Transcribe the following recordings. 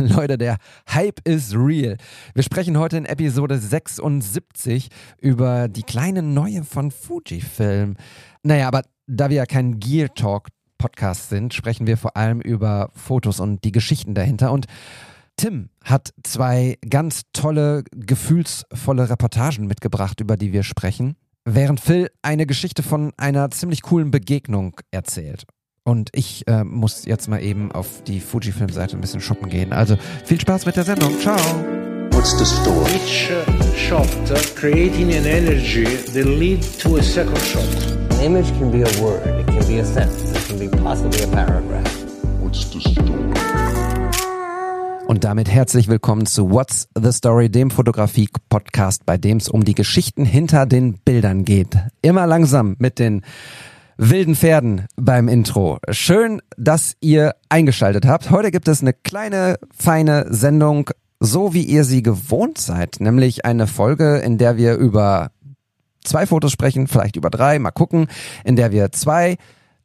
Leute, der Hype is real. Wir sprechen heute in Episode 76 über die kleine neue von Fujifilm. Naja, aber da wir ja kein Gear Talk Podcast sind, sprechen wir vor allem über Fotos und die Geschichten dahinter. Und Tim hat zwei ganz tolle, gefühlsvolle Reportagen mitgebracht, über die wir sprechen, während Phil eine Geschichte von einer ziemlich coolen Begegnung erzählt. Und ich äh, muss jetzt mal eben auf die Fujifilm-Seite ein bisschen shoppen gehen. Also viel Spaß mit der Sendung. Ciao. What's the story? Each uh, shot uh, creating an energy that lead to a second shot. An image can be a word, it can be a sentence, it can be possibly a paragraph. What's the story? Und damit herzlich willkommen zu What's the Story, dem Fotografie-Podcast, bei dem es um die Geschichten hinter den Bildern geht. Immer langsam mit den wilden Pferden beim Intro. Schön, dass ihr eingeschaltet habt. Heute gibt es eine kleine, feine Sendung, so wie ihr sie gewohnt seid, nämlich eine Folge, in der wir über zwei Fotos sprechen, vielleicht über drei, mal gucken, in der wir zwei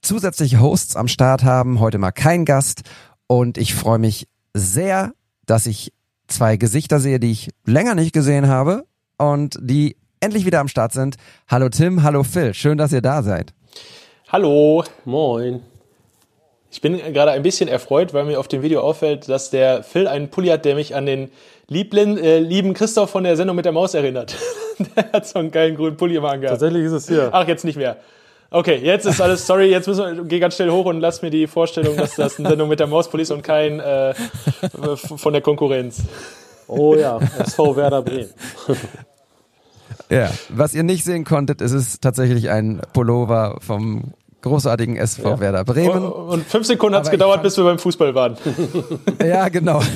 zusätzliche Hosts am Start haben, heute mal kein Gast und ich freue mich sehr, dass ich zwei Gesichter sehe, die ich länger nicht gesehen habe und die endlich wieder am Start sind. Hallo Tim, hallo Phil, schön, dass ihr da seid. Hallo. Moin. Ich bin gerade ein bisschen erfreut, weil mir auf dem Video auffällt, dass der Phil einen Pulli hat, der mich an den lieblen, äh, lieben Christoph von der Sendung mit der Maus erinnert. der hat so einen geilen grünen Pulli immer angehabt. Tatsächlich ist es hier. Ach, jetzt nicht mehr. Okay, jetzt ist alles, sorry, jetzt müssen wir, geh ganz schnell hoch und lass mir die Vorstellung, dass das eine Sendung mit der Mauspulli ist und kein äh, von der Konkurrenz. Oh ja, SV Werder Bremen. Ja, was ihr nicht sehen konntet, ist es tatsächlich ein Pullover vom großartigen SV Ja. Werder Bremen. Und fünf Sekunden hat es gedauert, fand- bis wir beim Fußball waren. Ja, genau.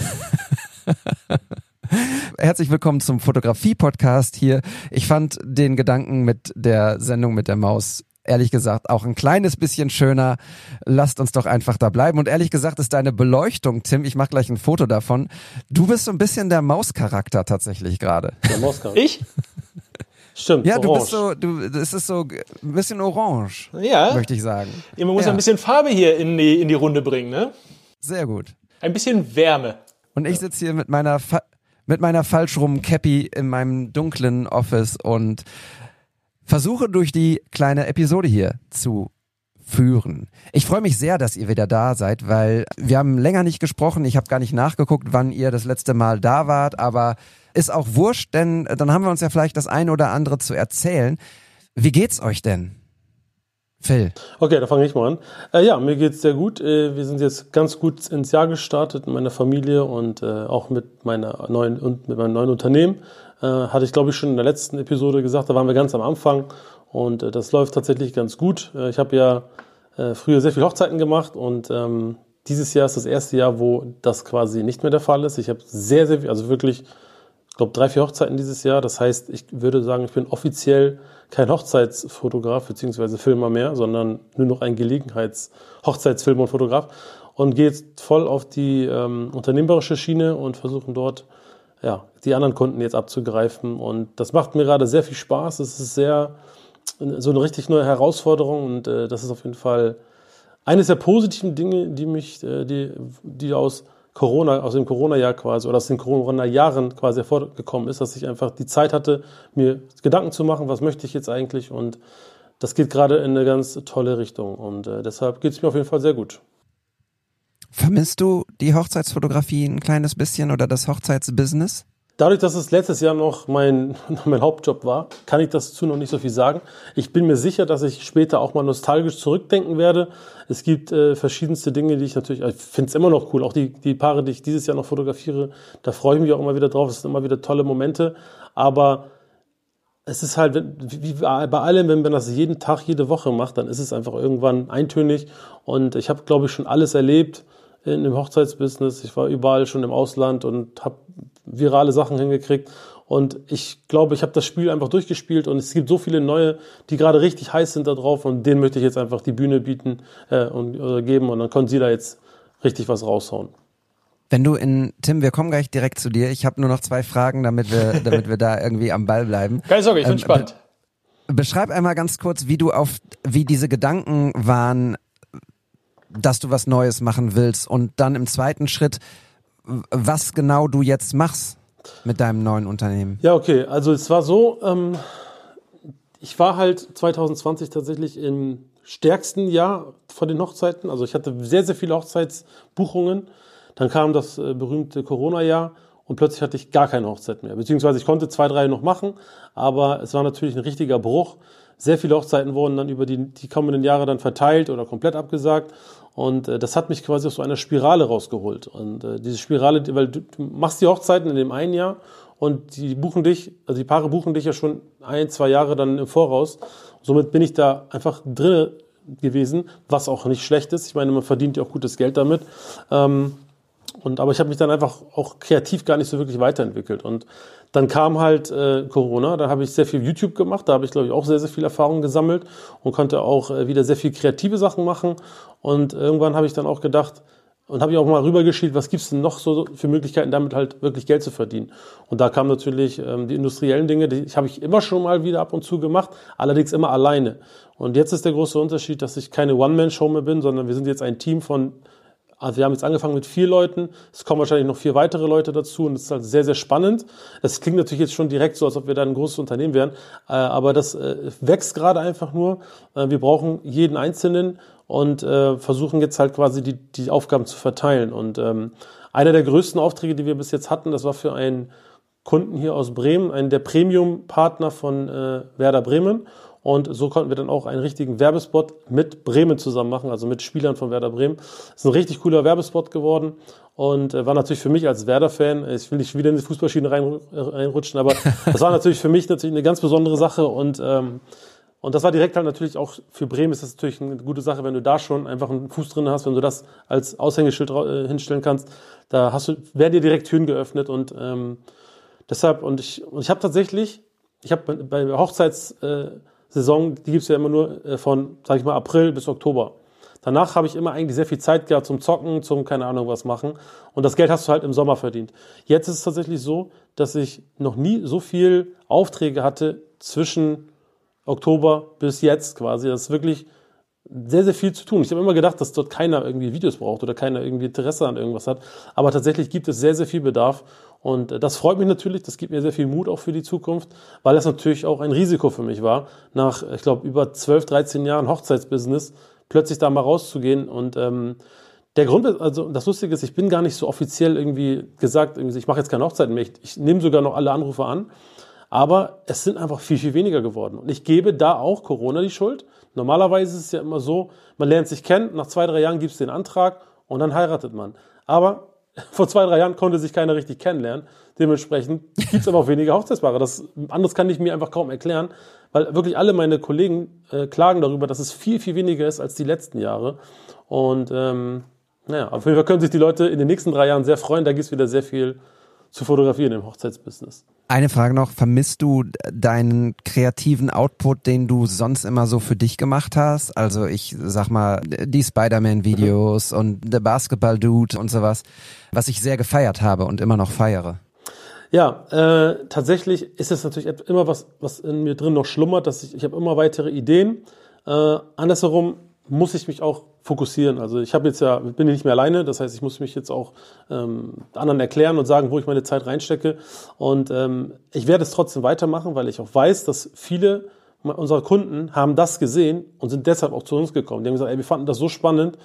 Herzlich willkommen zum Fotografie-Podcast hier. Ich fand den Gedanken mit der Sendung mit der Maus ehrlich gesagt auch ein kleines bisschen schöner. Lasst uns doch einfach da bleiben. Und ehrlich gesagt ist deine Beleuchtung, Tim, ich mache gleich ein Foto davon. Du bist so ein bisschen der Mauscharakter tatsächlich gerade. Der Moskau. Ich? Stimmt. Ja, du orange. bist so, du, es ist so ein bisschen orange, Ja. möchte ich sagen. Man muss Ja. ein bisschen Farbe hier in die, in die Runde bringen, ne? Sehr gut. Ein bisschen Wärme. Und ich sitze hier mit meiner Fa mit meiner falsch rum Cappy in meinem dunklen Office und versuche durch die kleine Episode hier zu führen. Ich freue mich sehr, dass ihr wieder da seid, weil wir haben länger nicht gesprochen. Ich habe gar nicht nachgeguckt, wann ihr das letzte Mal da wart, aber ist auch wurscht, denn dann haben wir uns ja vielleicht das eine oder andere zu erzählen. Wie geht's euch denn? Phil. Okay, da fange ich mal an. Äh, ja, mir geht's sehr gut. Äh, wir sind jetzt ganz gut ins Jahr gestartet mit meiner Familie und äh, auch mit meiner neuen und mit meinem neuen Unternehmen. Äh, hatte ich glaube ich schon in der letzten Episode gesagt, da waren wir ganz am Anfang und äh, das läuft tatsächlich ganz gut. Äh, ich habe ja äh, früher sehr viel Hochzeiten gemacht und ähm, dieses Jahr ist das erste Jahr, wo das quasi nicht mehr der Fall ist. Ich habe sehr, sehr viel, also wirklich ich glaube, drei, vier Hochzeiten dieses Jahr. Das heißt, ich würde sagen, ich bin offiziell kein Hochzeitsfotograf bzw. Filmer mehr, sondern nur noch ein Gelegenheits-Hochzeitsfilmer und Fotograf und gehe jetzt voll auf die ähm, unternehmerische Schiene und versuchen dort ja, die anderen Kunden jetzt abzugreifen. Und das macht mir gerade sehr viel Spaß. Es ist sehr so eine richtig neue Herausforderung und äh, das ist auf jeden Fall eines der positiven Dinge, die mich, äh, die, die aus Corona, aus dem Corona-Jahr quasi oder aus den Corona-Jahren quasi hervorgekommen ist, dass ich einfach die Zeit hatte, mir Gedanken zu machen, was möchte ich jetzt eigentlich und das geht gerade in eine ganz tolle Richtung und äh, deshalb geht es mir auf jeden Fall sehr gut. Vermisst du die Hochzeitsfotografie ein kleines bisschen oder das Hochzeitsbusiness? Dadurch, dass es letztes Jahr noch mein, mein Hauptjob war, kann ich dazu noch nicht so viel sagen. Ich bin mir sicher, dass ich später auch mal nostalgisch zurückdenken werde. Es gibt äh, verschiedenste Dinge, die ich natürlich, ich finde es immer noch cool. Auch die, die Paare, die ich dieses Jahr noch fotografiere, da freue ich mich auch immer wieder drauf. Es sind immer wieder tolle Momente. Aber es ist halt, wie bei allem, wenn man das jeden Tag, jede Woche macht, dann ist es einfach irgendwann eintönig. Und ich habe, glaube ich, schon alles erlebt in dem Hochzeitsbusiness. Ich war überall schon im Ausland und habe virale Sachen hingekriegt. Und ich glaube, ich habe das Spiel einfach durchgespielt und es gibt so viele neue, die gerade richtig heiß sind da drauf und denen möchte ich jetzt einfach die Bühne bieten äh, und äh, geben und dann können sie da jetzt richtig was raushauen. Wenn du in, Tim, wir kommen gleich direkt zu dir. Ich habe nur noch zwei Fragen, damit wir, damit wir da irgendwie am Ball bleiben. Keine Sorge, ich bin Ähm, gespannt. Beschreib einmal ganz kurz, wie du auf, wie diese Gedanken waren, dass du was Neues machen willst und dann im zweiten Schritt, was genau du jetzt machst mit deinem neuen Unternehmen. Ja, okay. Also es war so, ähm, ich war halt 2020 tatsächlich im stärksten Jahr von den Hochzeiten. Also ich hatte sehr, sehr viele Hochzeitsbuchungen. Dann kam das äh, berühmte Corona-Jahr und plötzlich hatte ich gar keine Hochzeit mehr. Beziehungsweise ich konnte zwei, drei noch machen, aber es war natürlich ein richtiger Bruch. Sehr viele Hochzeiten wurden dann über die, die kommenden Jahre dann verteilt oder komplett abgesagt. Und äh, das hat mich quasi aus so einer Spirale rausgeholt. Und äh, diese Spirale, weil du, du machst die Hochzeiten in dem einen Jahr und die buchen dich, also die Paare buchen dich ja schon ein, zwei Jahre dann im Voraus. Somit bin ich da einfach drin gewesen, was auch nicht schlecht ist. Ich meine, man verdient ja auch gutes Geld damit. Ähm, und, aber ich habe mich dann einfach auch kreativ gar nicht so wirklich weiterentwickelt. Und dann kam halt äh, Corona, da habe ich sehr viel YouTube gemacht, da habe ich, glaube ich, auch sehr, sehr viel Erfahrung gesammelt und konnte auch äh, wieder sehr viel kreative Sachen machen. Und irgendwann habe ich dann auch gedacht, und habe ich auch mal rübergeschielt, was gibt's denn noch so für Möglichkeiten, damit halt wirklich Geld zu verdienen. Und da kamen natürlich ähm, die industriellen Dinge, die habe ich immer schon mal wieder ab und zu gemacht, allerdings immer alleine. Und jetzt ist der große Unterschied, dass ich keine One-Man-Show mehr bin, sondern wir sind jetzt ein Team von also wir haben jetzt angefangen mit vier Leuten, es kommen wahrscheinlich noch vier weitere Leute dazu und es ist halt sehr, sehr spannend. Das klingt natürlich jetzt schon direkt so, als ob wir da ein großes Unternehmen wären, äh, aber das äh, wächst gerade einfach nur. Äh, wir brauchen jeden Einzelnen und versuchen jetzt halt quasi die, die Aufgaben zu verteilen. Und ähm, einer der größten Aufträge, die wir bis jetzt hatten, das war für einen Kunden hier aus Bremen, einen der Premium-Partner von Werder Bremen. Und so konnten wir dann auch einen richtigen Werbespot mit Bremen zusammen machen, also mit Spielern von Werder Bremen. Das ist ein richtig cooler Werbespot geworden und äh, war natürlich für mich als Werder-Fan, ich will nicht wieder in die Fußballschiene rein, reinrutschen, aber das war natürlich für mich natürlich eine ganz besondere Sache und ähm, und das war direkt halt natürlich auch für Bremen ist das natürlich eine gute Sache, wenn du da schon einfach einen Fuß drin hast, wenn du das als Aushängeschild äh, hinstellen kannst. Da hast du, werden dir direkt Türen geöffnet und ähm, deshalb, und ich, und ich habe tatsächlich, ich habe bei, bei Hochzeits, äh, Saison, die gibt's ja immer nur äh, von, sag ich mal, April bis Oktober. Danach habe ich immer eigentlich sehr viel Zeit gehabt zum Zocken, zum keine Ahnung was machen. Und das Geld hast du halt im Sommer verdient. Jetzt ist es tatsächlich so, dass ich noch nie so viel Aufträge hatte zwischen Oktober bis jetzt quasi. Das ist wirklich sehr, sehr viel zu tun. Ich habe immer gedacht, dass dort keiner irgendwie Videos braucht oder keiner irgendwie Interesse an irgendwas hat. Aber tatsächlich gibt es sehr, sehr viel Bedarf. Und das freut mich natürlich, das gibt mir sehr viel Mut auch für die Zukunft, weil das natürlich auch ein Risiko für mich war, nach, ich glaube, über 12, 13 Jahren Hochzeitsbusiness plötzlich da mal rauszugehen. Und ähm, der Grund, also das Lustige ist, ich bin gar nicht so offiziell irgendwie gesagt, irgendwie, ich mache jetzt keine Hochzeiten mehr. Ich, ich nehme sogar noch alle Anrufe an. Aber es sind einfach viel, viel weniger geworden. Und ich gebe da auch Corona die Schuld. Normalerweise ist es ja immer so, man lernt sich kennen, nach zwei, drei Jahren gibt es den Antrag und dann heiratet man. Aber vor zwei, drei Jahren konnte sich keiner richtig kennenlernen. Dementsprechend gibt es aber auch weniger Hochzeitspaare. Das, anderes kann ich mir einfach kaum erklären, weil wirklich alle meine Kollegen äh, klagen darüber, dass es viel, viel weniger ist als die letzten Jahre. Und ähm, naja, auf jeden Fall können sich die Leute in den nächsten drei Jahren sehr freuen. Da gibt es wieder sehr viel zu fotografieren im Hochzeitsbusiness. Eine Frage noch, vermisst du deinen kreativen Output, den du sonst immer so für dich gemacht hast? Also ich sag mal, die Spider-Man-Videos mhm. und The Basketball Dude und sowas, was ich sehr gefeiert habe und immer noch feiere. Ja, äh, tatsächlich ist es natürlich immer was, was in mir drin noch schlummert, dass ich, ich habe immer weitere Ideen. Äh, andersherum muss ich mich auch fokussieren. Also ich habe jetzt ja, bin nicht mehr alleine, das heißt, ich muss mich jetzt auch ähm, anderen erklären und sagen, wo ich meine Zeit reinstecke. Und ähm, ich werde es trotzdem weitermachen, weil ich auch weiß, dass viele unserer Kunden haben das gesehen und sind deshalb auch zu uns gekommen. Die haben gesagt, ey, wir fanden das so spannend.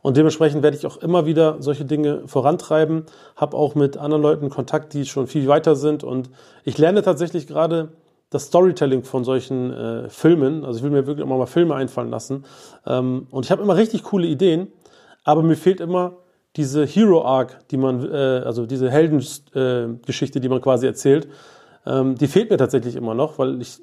Und dementsprechend werde ich auch immer wieder solche Dinge vorantreiben, habe auch mit anderen Leuten Kontakt, die schon viel weiter sind. Und ich lerne tatsächlich gerade das Storytelling von solchen äh, Filmen. Also ich will mir wirklich immer mal Filme einfallen lassen. Ähm, und ich habe immer richtig coole Ideen, aber mir fehlt immer diese Hero Arc, die man, äh, also diese Heldengeschichte, äh, die man quasi erzählt. Ähm, die fehlt mir tatsächlich immer noch, weil ich,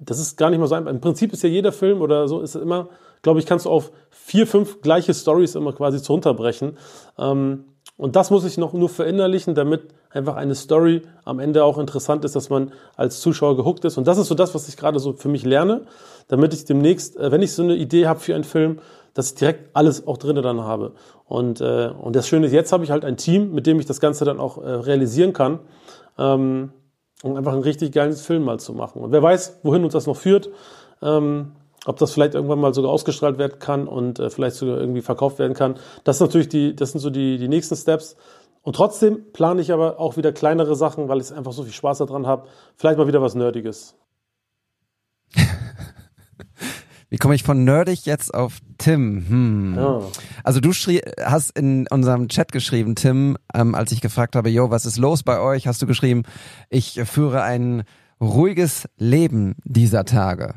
das ist gar nicht mal so einfach. Im Prinzip ist ja jeder Film oder so, ist immer, glaube ich, kannst du auf vier, fünf gleiche Stories immer quasi zu runterbrechen. Ähm, und das muss ich noch nur verinnerlichen, damit einfach eine Story am Ende auch interessant ist, dass man als Zuschauer gehuckt ist. Und das ist so das, was ich gerade so für mich lerne, damit ich demnächst, äh, wenn ich so eine Idee habe für einen Film, dass ich direkt alles auch drinnen dann habe. Und, äh, und das Schöne ist, jetzt habe ich halt ein Team, mit dem ich das Ganze dann auch äh, realisieren kann, ähm, um einfach ein richtig geiles Film mal zu machen. Und wer weiß, wohin uns das noch führt. Ähm, ob das vielleicht irgendwann mal sogar ausgestrahlt werden kann und äh, vielleicht sogar irgendwie verkauft werden kann. Das ist natürlich die, das sind so die, die nächsten Steps. Und trotzdem plane ich aber auch wieder kleinere Sachen, weil ich einfach so viel Spaß daran habe. Vielleicht mal wieder was Nerdiges. Wie komme ich von nerdig jetzt auf Tim? Hm. Ja. Also du schrie, hast in unserem Chat geschrieben, Tim, ähm, als ich gefragt habe, yo, was ist los bei euch? Hast du geschrieben, ich führe ein ruhiges Leben dieser Tage.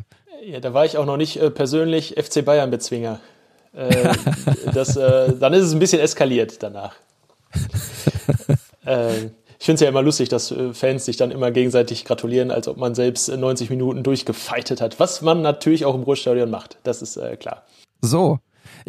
Ja, da war ich auch noch nicht äh, persönlich FC Bayern Bezwinger. Äh, das, äh, dann ist es ein bisschen eskaliert danach. äh, ich finde es ja immer lustig, dass äh, Fans sich dann immer gegenseitig gratulieren, als ob man selbst 90 Minuten durchgefeitet hat. Was man natürlich auch im Ruhrstadion macht, das ist äh, klar. So.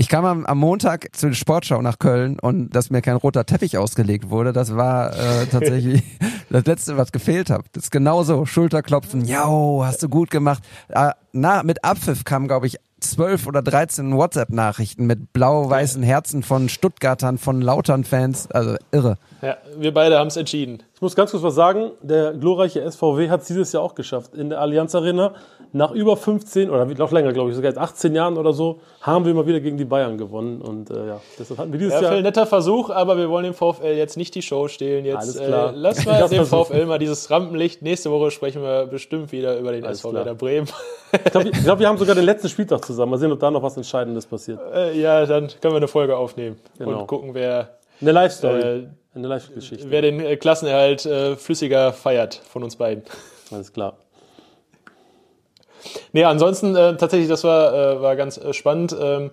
Ich kam am, am Montag zur Sportschau nach Köln und dass mir kein roter Teppich ausgelegt wurde, das war äh, tatsächlich das Letzte, was gefehlt hat. Das ist genauso. Schulterklopfen, ja, hast du gut gemacht. Äh, na, mit Abpfiff kam, glaube ich, zwölf oder 13 WhatsApp-Nachrichten mit blau-weißen Herzen von Stuttgartern, von Lautern-Fans. Also irre. Ja, wir beide haben es entschieden. Ich muss ganz kurz was sagen. Der glorreiche SVW hat es dieses Jahr auch geschafft. In der Allianz Arena, nach über 15 oder noch länger, glaube ich, sogar jetzt 18 Jahren oder so, haben wir mal wieder gegen die Bayern gewonnen. Und äh, ja, deshalb hatten wir dieses Ja, Jahr. Phil, netter Versuch, aber wir wollen dem VfL jetzt nicht die Show stehlen. Alles Jetzt klar. äh, lass mal dem versuchen. VfL mal dieses Rampenlicht. Nächste Woche sprechen wir bestimmt wieder über den Alles SV. Werder Bremen. Ich glaube, glaub, wir haben sogar den letzten Spieltag zusammen. Mal sehen, ob da noch was Entscheidendes passiert. äh, ja, dann können wir eine Folge aufnehmen Genau. und gucken, wer, Eine Live-Story. Äh, Eine Live-Geschichte. wer den äh, Klassenerhalt äh, flüssiger feiert von uns beiden. Alles klar. Nee, ansonsten äh, tatsächlich, das war, äh, war ganz äh, spannend. Ähm,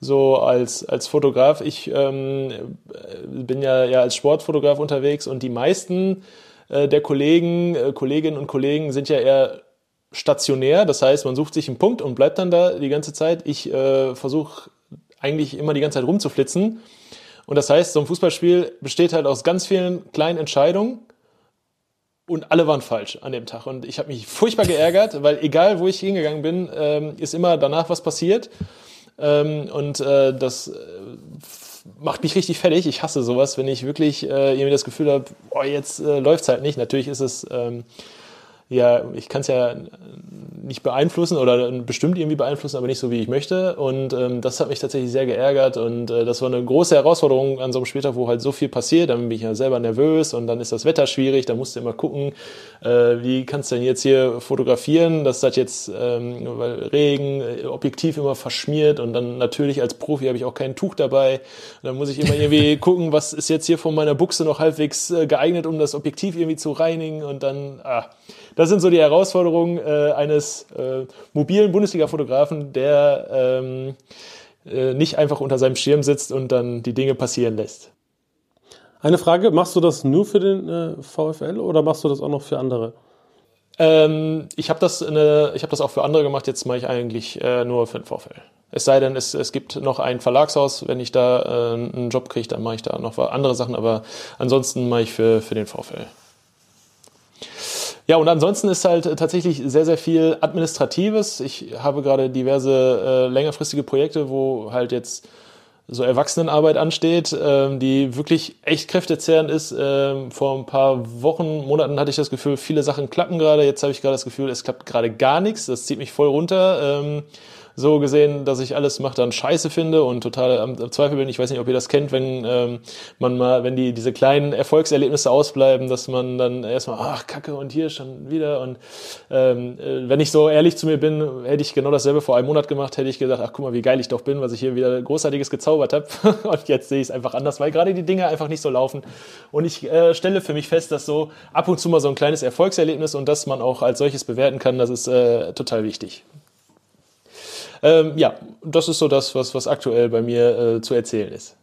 so als, als Fotograf. Ich ähm, äh, bin ja, ja als Sportfotograf unterwegs und die meisten äh, der Kollegen, äh, Kolleginnen und Kollegen sind ja eher stationär. Das heißt, man sucht sich einen Punkt und bleibt dann da die ganze Zeit. Ich äh, versuche eigentlich immer die ganze Zeit rumzuflitzen. Und das heißt, so ein Fußballspiel besteht halt aus ganz vielen kleinen Entscheidungen und alle waren falsch an dem Tag. Und ich habe mich furchtbar geärgert, weil egal, wo ich hingegangen bin, ähm, ist immer danach was passiert. Ähm, und äh, das äh, macht mich richtig fertig. Ich hasse sowas, wenn ich wirklich äh, irgendwie das Gefühl habe, jetzt äh, läuft's halt nicht. Natürlich ist es, ähm, ja, ich kann es ja nicht beeinflussen oder bestimmt irgendwie beeinflussen, aber nicht so, wie ich möchte. Und ähm, das hat mich tatsächlich sehr geärgert und äh, das war eine große Herausforderung an so einem Spieltag, wo halt so viel passiert. Dann bin ich ja selber nervös und dann ist das Wetter schwierig. Da musst du immer gucken, äh, wie kannst du denn jetzt hier fotografieren, dass das jetzt, ähm, weil Regen, äh, Objektiv immer verschmiert und dann natürlich als Profi habe ich auch kein Tuch dabei. Und dann muss ich immer irgendwie gucken, was ist jetzt hier von meiner Buchse noch halbwegs äh, geeignet, um das Objektiv irgendwie zu reinigen und dann, ah, das sind so die Herausforderungen äh, eines äh, mobilen Bundesliga-Fotografen, der ähm, äh, nicht einfach unter seinem Schirm sitzt und dann die Dinge passieren lässt. Eine Frage, machst du das nur für den äh, VfL oder machst du das auch noch für andere? Ähm, ich habe das, eine, ich hab das auch für andere gemacht, jetzt mache ich eigentlich äh, nur für den VfL. Es sei denn, es, es gibt noch ein Verlagshaus, wenn ich da äh, einen Job kriege, dann mache ich da noch andere Sachen, aber ansonsten mache ich für, für den VfL. Ja, und ansonsten ist halt tatsächlich sehr, sehr viel Administratives. Ich habe gerade diverse äh, längerfristige Projekte, wo halt jetzt so Erwachsenenarbeit ansteht, ähm, die wirklich echt kräftezehrend ist. Ähm, vor ein paar Wochen, Monaten hatte ich das Gefühl, viele Sachen klappen gerade. Jetzt habe ich gerade das Gefühl, es klappt gerade gar nichts. Das zieht mich voll runter. Ähm, so gesehen, dass ich alles mache, dann scheiße finde und total am, am Zweifel bin. Ich weiß nicht, ob ihr das kennt, wenn ähm, man mal, wenn die diese kleinen Erfolgserlebnisse ausbleiben, dass man dann erstmal, ach Kacke und hier schon wieder. Und ähm, äh, wenn ich so ehrlich zu mir bin, hätte ich genau dasselbe vor einem Monat gemacht, hätte ich gesagt, ach guck mal, wie geil ich doch bin, was ich hier wieder Großartiges gezaubert habe. und jetzt sehe ich es einfach anders, weil gerade die Dinge einfach nicht so laufen. Und ich äh, stelle für mich fest, dass so ab und zu mal so ein kleines Erfolgserlebnis und dass man auch als solches bewerten kann, das ist äh, total wichtig. Ähm, ja, das ist so das, was, was aktuell bei mir äh, zu erzählen ist.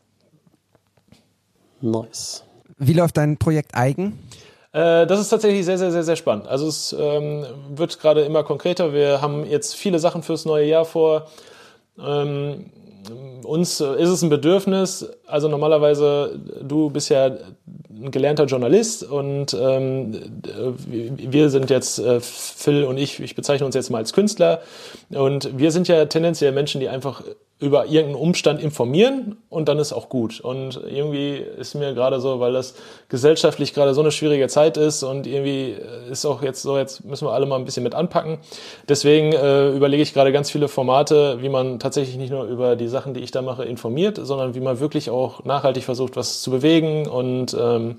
Nice. Wie läuft dein Projekt Eigen? Äh, das ist tatsächlich sehr, sehr, sehr, sehr spannend. Also es ähm, wird gerade immer konkreter. Wir haben jetzt viele Sachen fürs neue Jahr vor. Ähm, uns äh, ist es ein Bedürfnis, also normalerweise, du bist ja ein gelernter Journalist und ähm, wir sind jetzt, äh, Phil und ich, ich bezeichne uns jetzt mal als Künstler. Und wir sind ja tendenziell Menschen, die einfach über irgendeinen Umstand informieren und dann ist auch gut. Und irgendwie ist mir gerade so, weil das gesellschaftlich gerade so eine schwierige Zeit ist und irgendwie ist auch jetzt so, jetzt müssen wir alle mal ein bisschen mit anpacken. Deswegen äh, überlege ich gerade ganz viele Formate, wie man tatsächlich nicht nur über die Sachen, die ich da mache, informiert, sondern wie man wirklich auch nachhaltig versucht, was zu bewegen und ähm,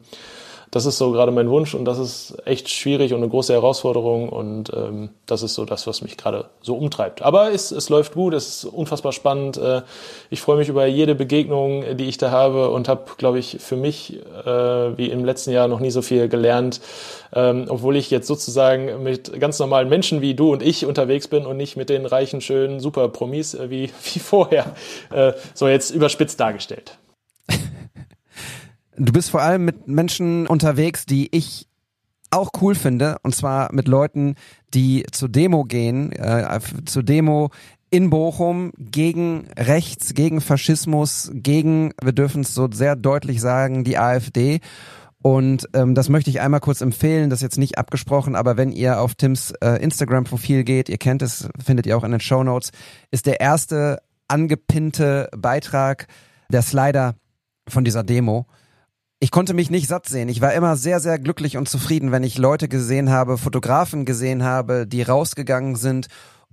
das ist so gerade mein Wunsch und das ist echt schwierig und eine große Herausforderung und ähm, das ist so das, was mich gerade so umtreibt. Aber es, es läuft gut, es ist unfassbar spannend. Äh, ich freue mich über jede Begegnung, die ich da habe und habe, glaube ich, für mich äh, wie im letzten Jahr noch nie so viel gelernt, ähm, obwohl ich jetzt sozusagen mit ganz normalen Menschen wie du und ich unterwegs bin und nicht mit den reichen, schönen, super Promis äh, wie, wie vorher, äh, so jetzt überspitzt dargestellt. Du bist vor allem mit Menschen unterwegs, die ich auch cool finde, und zwar mit Leuten, die zur Demo gehen, äh, zur Demo in Bochum gegen Rechts, gegen Faschismus, gegen, wir dürfen es so sehr deutlich sagen, die AfD. Und ähm, das möchte ich einmal kurz empfehlen, das ist jetzt nicht abgesprochen, aber wenn ihr auf Tims äh, Instagram-Profil geht, ihr kennt es, findet ihr auch in den Show Notes, ist der erste angepinnte Beitrag der Slider von dieser Demo ich konnte mich nicht satt sehen. Ich war immer sehr, sehr glücklich und zufrieden, wenn ich Leute gesehen habe, Fotografen gesehen habe, die rausgegangen sind,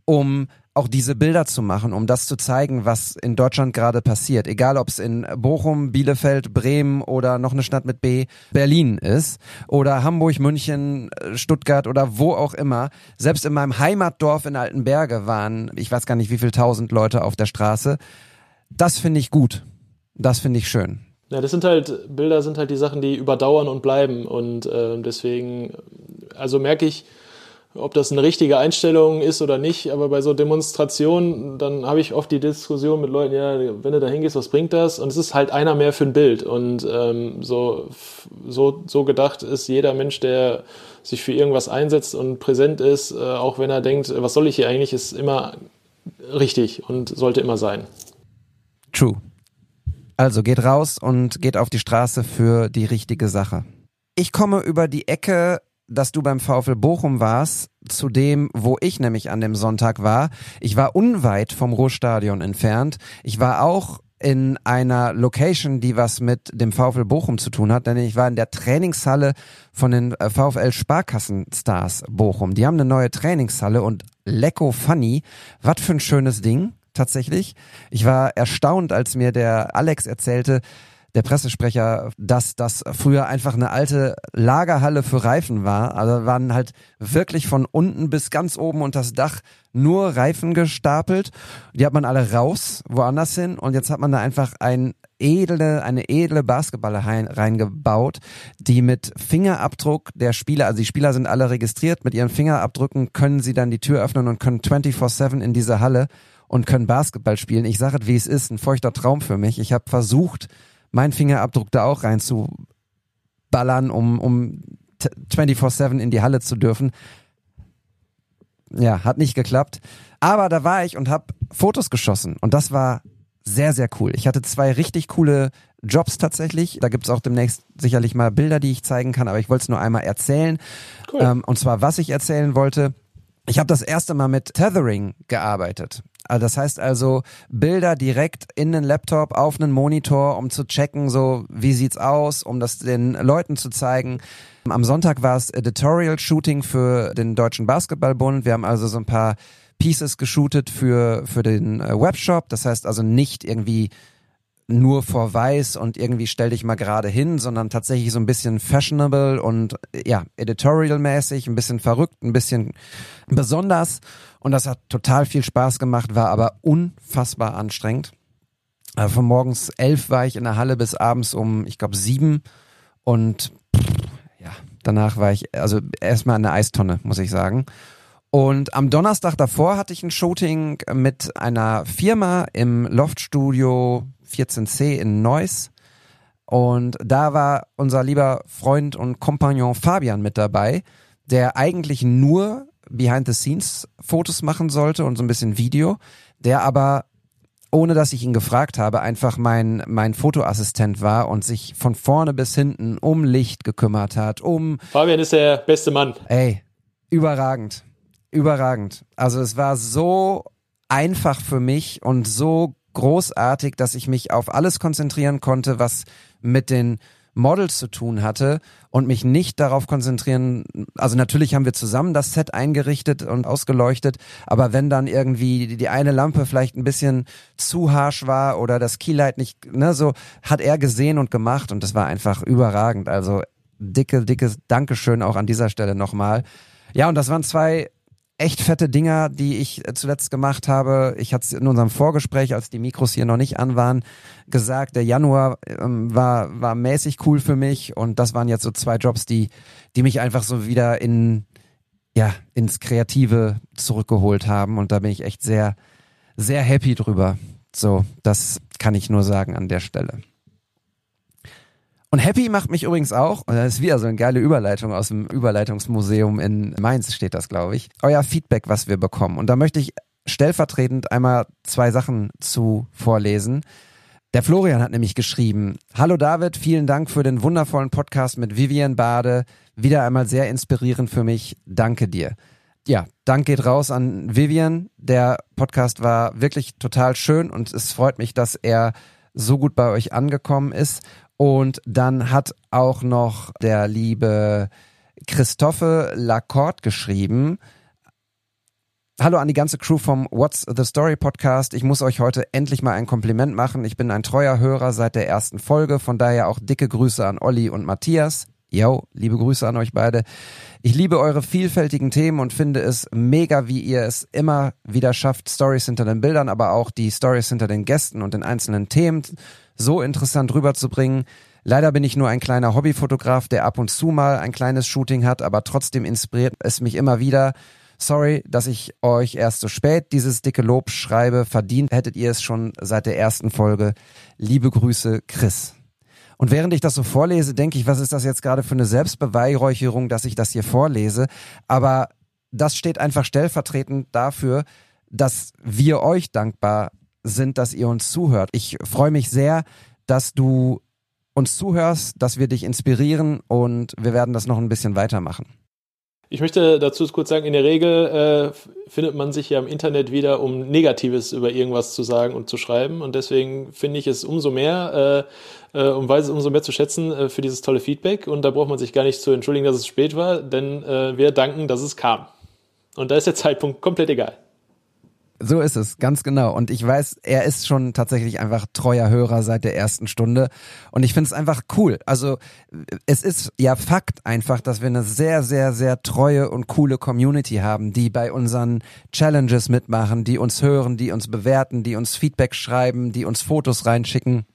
um auch diese Bilder zu machen, um das zu zeigen, was in Deutschland gerade passiert. Egal, ob es in Bochum, Bielefeld, Bremen oder noch eine Stadt mit B, Berlin ist oder Hamburg, München, Stuttgart oder wo auch immer. Selbst in meinem Heimatdorf in Altenberge waren, ich weiß gar nicht, wie viel tausend Leute auf der Straße. Das finde ich gut. Das finde ich schön. Ja, das sind halt, Bilder sind halt die Sachen, die überdauern und bleiben. Und äh, deswegen, also merke ich, ob das eine richtige Einstellung ist oder nicht, aber bei so Demonstrationen, dann habe ich oft die Diskussion mit Leuten, ja, wenn du da hingehst, was bringt das? Und es ist halt einer mehr für ein Bild. Und ähm, so, so, so gedacht ist jeder Mensch, der sich für irgendwas einsetzt und präsent ist, äh, auch wenn er denkt, was soll ich hier eigentlich, ist immer richtig und sollte immer sein. True. Also geht raus und geht auf die Straße für die richtige Sache. Ich komme über die Ecke, dass du beim VfL Bochum warst, zu dem, wo ich nämlich an dem Sonntag war. Ich war unweit vom Ruhrstadion entfernt. Ich war auch in einer Location, die was mit dem VfL Bochum zu tun hat, denn ich war in der Trainingshalle von den äh, VfL Sparkassen Stars Bochum. Die haben eine neue Trainingshalle und lecko funny. Was für ein schönes Ding tatsächlich. Ich war erstaunt, als mir der Alex erzählte, der Pressesprecher, dass das früher einfach eine alte Lagerhalle für Reifen war. Also waren halt wirklich von unten bis ganz oben und das Dach nur Reifen gestapelt. Die hat man alle raus, woanders hin und jetzt hat man da einfach ein edle, eine edle Basketballer reingebaut, die mit Fingerabdruck der Spieler, also die Spieler sind alle registriert, mit ihren Fingerabdrücken können sie dann die Tür öffnen und können 24-7 in diese Halle und können Basketball spielen. Ich sage es, wie es ist, ein feuchter Traum für mich. Ich habe versucht, meinen Fingerabdruck da auch reinzuballern, um, um 24-7 in die Halle zu dürfen. Ja, hat nicht geklappt. Aber da war ich und habe Fotos geschossen und das war sehr, sehr cool. Ich hatte zwei richtig coole Jobs tatsächlich. Da gibt's auch demnächst sicherlich mal Bilder, die ich zeigen kann, aber ich wollte es nur einmal erzählen. Cool. Ähm, und zwar, was ich erzählen wollte. Ich habe das erste Mal mit Tethering gearbeitet. Also das heißt also Bilder direkt in den Laptop auf einen Monitor, um zu checken, so wie sieht's aus, um das den Leuten zu zeigen. Am Sonntag war es Editorial Shooting für den Deutschen Basketballbund. Wir haben also so ein paar Pieces geshootet für für den äh, Webshop. Das heißt also nicht irgendwie nur vor weiß und irgendwie stell dich mal gerade hin, sondern tatsächlich so ein bisschen fashionable und ja, editorial-mäßig, ein bisschen verrückt, ein bisschen besonders. Und das hat total viel Spaß gemacht, war aber unfassbar anstrengend. Also von morgens elf war ich in der Halle bis abends um, ich glaube, sieben. Und ja, danach war ich, also erstmal in der Eistonne, muss ich sagen. Und am Donnerstag davor hatte ich ein Shooting mit einer Firma im Loftstudio 14C in Neuss. Und da war unser lieber Freund und Kompagnon Fabian mit dabei, der eigentlich nur Behind-the-Scenes-Fotos machen sollte und so ein bisschen Video, der aber ohne dass ich ihn gefragt habe, einfach mein, mein Fotoassistent war und sich von vorne bis hinten um Licht gekümmert hat, um. Fabian ist der beste Mann. Ey, überragend. Überragend. Also es war so einfach für mich und so großartig, dass ich mich auf alles konzentrieren konnte, was mit den Models zu tun hatte und mich nicht darauf konzentrieren, also natürlich haben wir zusammen das Set eingerichtet und ausgeleuchtet, aber wenn dann irgendwie die eine Lampe vielleicht ein bisschen zu harsch war oder das Keylight nicht, ne, so hat er gesehen und gemacht und das war einfach überragend. Also dicke, dickes Dankeschön auch an dieser Stelle nochmal. Ja, und das waren zwei echt fette Dinger, die ich äh, zuletzt gemacht habe. Ich hatte es in unserem Vorgespräch, als die Mikros hier noch nicht an waren, gesagt, der Januar ähm, war, war mäßig cool für mich und das waren jetzt so zwei Jobs, die, die mich einfach so wieder in, ja, ins Kreative zurückgeholt haben und da bin ich echt sehr, sehr happy drüber. So, das kann ich nur sagen an der Stelle. Und happy macht mich übrigens auch, und das ist wieder so eine geile Überleitung aus dem Überleitungsmuseum in Mainz steht das, glaube ich, euer Feedback, was wir bekommen. Und da möchte ich stellvertretend einmal zwei Sachen zu vorlesen. Der Florian hat nämlich geschrieben, Hallo David, vielen Dank für den wundervollen Podcast mit Vivian Bade. Wieder einmal sehr inspirierend für mich. Danke dir. Ja, Dank geht raus an Vivian. Der Podcast war wirklich total schön und es freut mich, dass er so gut bei euch angekommen ist. Und dann hat auch noch der liebe Christophe Lacorte geschrieben. Hallo an die ganze Crew vom What's the Story Podcast. Ich muss euch heute endlich mal ein Kompliment machen. Ich bin ein treuer Hörer seit der ersten Folge, von daher auch dicke Grüße an Olli und Matthias. Yo, liebe Grüße an euch beide. Ich liebe eure vielfältigen Themen und finde es mega, wie ihr es immer wieder schafft, Stories hinter den Bildern, aber auch die Stories hinter den Gästen und den einzelnen Themen so interessant rüberzubringen. Leider bin ich nur ein kleiner Hobbyfotograf, der ab und zu mal ein kleines Shooting hat, aber trotzdem inspiriert es mich immer wieder. Sorry, dass ich euch erst so spät dieses dicke Lob schreibe. Verdient hättet ihr es schon seit der ersten Folge. Liebe Grüße, Chris. Und während ich das so vorlese, denke ich, was ist das jetzt gerade für eine Selbstbeweihräucherung, dass ich das hier vorlese? Aber das steht einfach stellvertretend dafür, dass wir euch dankbar sind, dass ihr uns zuhört. Ich freue mich sehr, dass du uns zuhörst, dass wir dich inspirieren und wir werden das noch ein bisschen weitermachen. Ich möchte dazu kurz sagen, in der Regel äh, findet man sich ja im Internet wieder, um Negatives über irgendwas zu sagen und zu schreiben. Und deswegen finde ich es umso mehr äh, äh, und weiß es umso mehr zu schätzen äh, für dieses tolle Feedback. Und da braucht man sich gar nicht zu entschuldigen, dass es spät war, denn äh, wir danken, dass es kam. Und da ist der Zeitpunkt komplett egal. So ist es, ganz genau. Und ich weiß, er ist schon tatsächlich einfach treuer Hörer seit der ersten Stunde. Und ich finde es einfach cool. Also es ist ja Fakt einfach, dass wir eine sehr, sehr, sehr treue und coole Community haben, die bei unseren Challenges mitmachen, die uns hören, die uns bewerten, die uns Feedback schreiben, die uns Fotos reinschicken.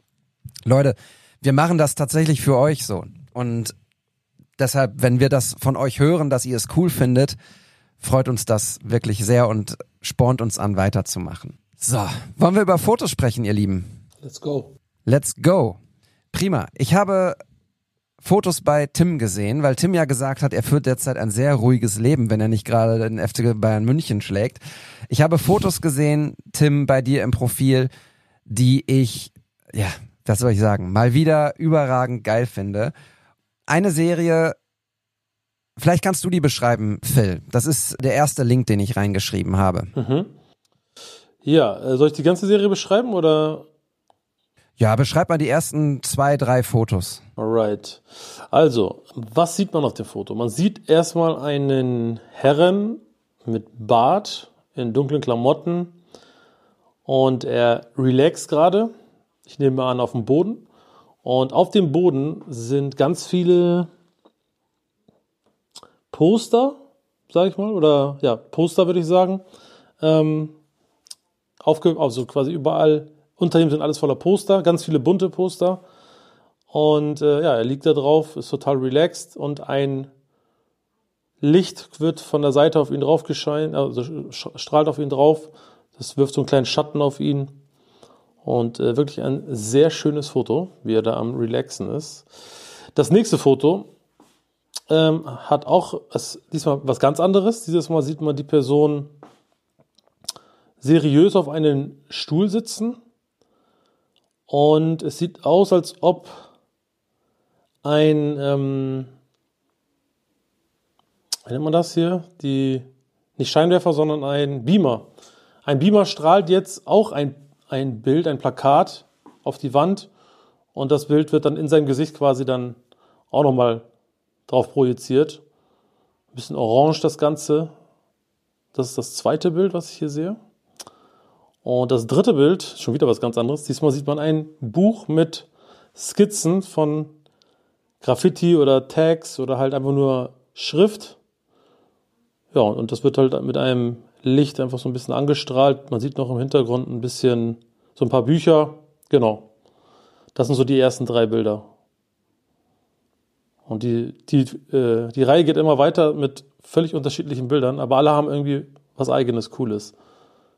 Leute, wir machen das tatsächlich für euch so. Und deshalb, wenn wir das von euch hören, dass ihr es cool findet, freut uns das wirklich sehr und spornt uns an, weiterzumachen. So, wollen wir über Fotos sprechen, ihr Lieben? Let's go. Let's go. Prima. Ich habe Fotos bei Tim gesehen, weil Tim ja gesagt hat, er führt derzeit ein sehr ruhiges Leben, wenn er nicht gerade den FC Bayern München schlägt. Ich habe Fotos gesehen, Tim, bei dir im Profil, die ich, ja, was soll ich sagen, mal wieder überragend geil finde. Eine Serie, Vielleicht kannst du die beschreiben, Phil. Das ist der erste Link, den ich reingeschrieben habe. Mhm. Ja, äh, soll ich die ganze Serie beschreiben oder? Ja, beschreib mal die ersten zwei, drei Fotos. Alright. Also, was sieht man auf dem Foto? Man sieht erstmal einen Herren mit Bart in dunklen Klamotten und er relaxt gerade. Ich nehme an, auf dem Boden. Und auf dem Boden sind ganz viele Poster, sage ich mal, oder ja, Poster würde ich sagen. Ähm, aufge also quasi überall, unter ihm sind alles voller Poster, ganz viele bunte Poster. Und äh, ja, er liegt da drauf, ist total relaxed und ein Licht wird von der Seite auf ihn drauf gescheint, also strahlt auf ihn drauf. Das wirft so einen kleinen Schatten auf ihn. Und äh, wirklich ein sehr schönes Foto, wie er da am Relaxen ist. Das nächste Foto ähm, hat auch es, diesmal was ganz anderes. Dieses Mal sieht man die Person seriös auf einem Stuhl sitzen und es sieht aus, als ob ein, ähm, wie nennt man das hier? Die, nicht Scheinwerfer, sondern ein Beamer. Ein Beamer strahlt jetzt auch ein, ein Bild, ein Plakat auf die Wand und das Bild wird dann in seinem Gesicht quasi dann auch nochmal drauf projiziert. Ein bisschen orange das Ganze. Das ist das zweite Bild, was ich hier sehe. Und das dritte Bild, schon wieder was ganz anderes. Diesmal sieht man ein Buch mit Skizzen von Graffiti oder Tags oder halt einfach nur Schrift. Ja, und das wird halt mit einem Licht einfach so ein bisschen angestrahlt. Man sieht noch im Hintergrund ein bisschen so ein paar Bücher. Genau. Das sind so die ersten drei Bilder. Und die, die, äh, die Reihe geht immer weiter mit völlig unterschiedlichen Bildern, aber alle haben irgendwie was eigenes, Cooles.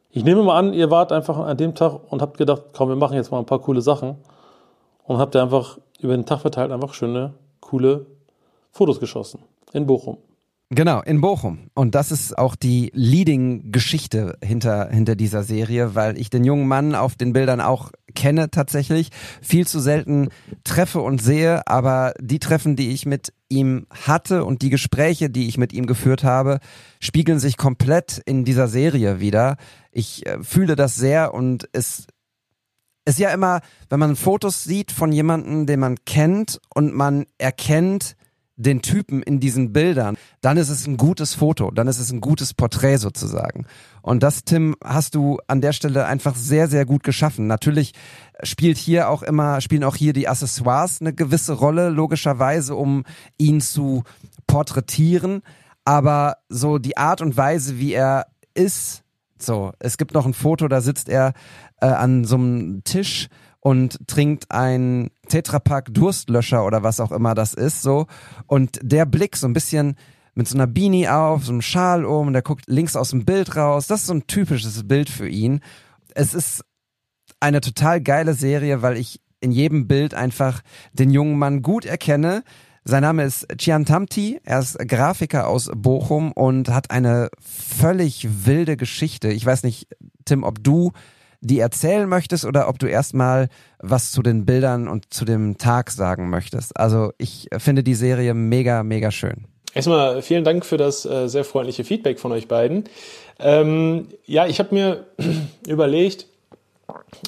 Ich nehme mal an, ihr wart einfach an dem Tag und habt gedacht, komm, wir machen jetzt mal ein paar coole Sachen. Und habt ihr einfach über den Tag verteilt einfach schöne, coole Fotos geschossen. In Bochum. Genau, in Bochum. Und das ist auch die Leading-Geschichte hinter, hinter dieser Serie, weil ich den jungen Mann auf den Bildern auch kenne tatsächlich, viel zu selten treffe und sehe, aber die Treffen, die ich mit ihm hatte und die Gespräche, die ich mit ihm geführt habe, spiegeln sich komplett in dieser Serie wieder. Ich äh, fühle das sehr und es ist ja immer, wenn man Fotos sieht von jemandem, den man kennt und man erkennt, den Typen in diesen Bildern, dann ist es ein gutes Foto, dann ist es ein gutes Porträt sozusagen. Und das, Tim, hast du an der Stelle einfach sehr, sehr gut geschaffen. Natürlich spielt hier auch immer, spielen auch hier die Accessoires eine gewisse Rolle, logischerweise, um ihn zu porträtieren. Aber so die Art und Weise, wie er ist, so, es gibt noch ein Foto, da sitzt er äh, an so einem Tisch und trinkt ein Tetrapack Durstlöscher oder was auch immer das ist, so. Und der Blick so ein bisschen mit so einer Beanie auf, so einem Schal um, der guckt links aus dem Bild raus. Das ist so ein typisches Bild für ihn. Es ist eine total geile Serie, weil ich in jedem Bild einfach den jungen Mann gut erkenne. Sein Name ist Chian Tamti, er ist Grafiker aus Bochum und hat eine völlig wilde Geschichte. Ich weiß nicht, Tim, ob du die erzählen möchtest oder ob du erstmal was zu den Bildern und zu dem Tag sagen möchtest. Also ich finde die Serie mega, mega schön. Erstmal vielen Dank für das äh, sehr freundliche Feedback von euch beiden. Ähm, ja, ich habe mir überlegt,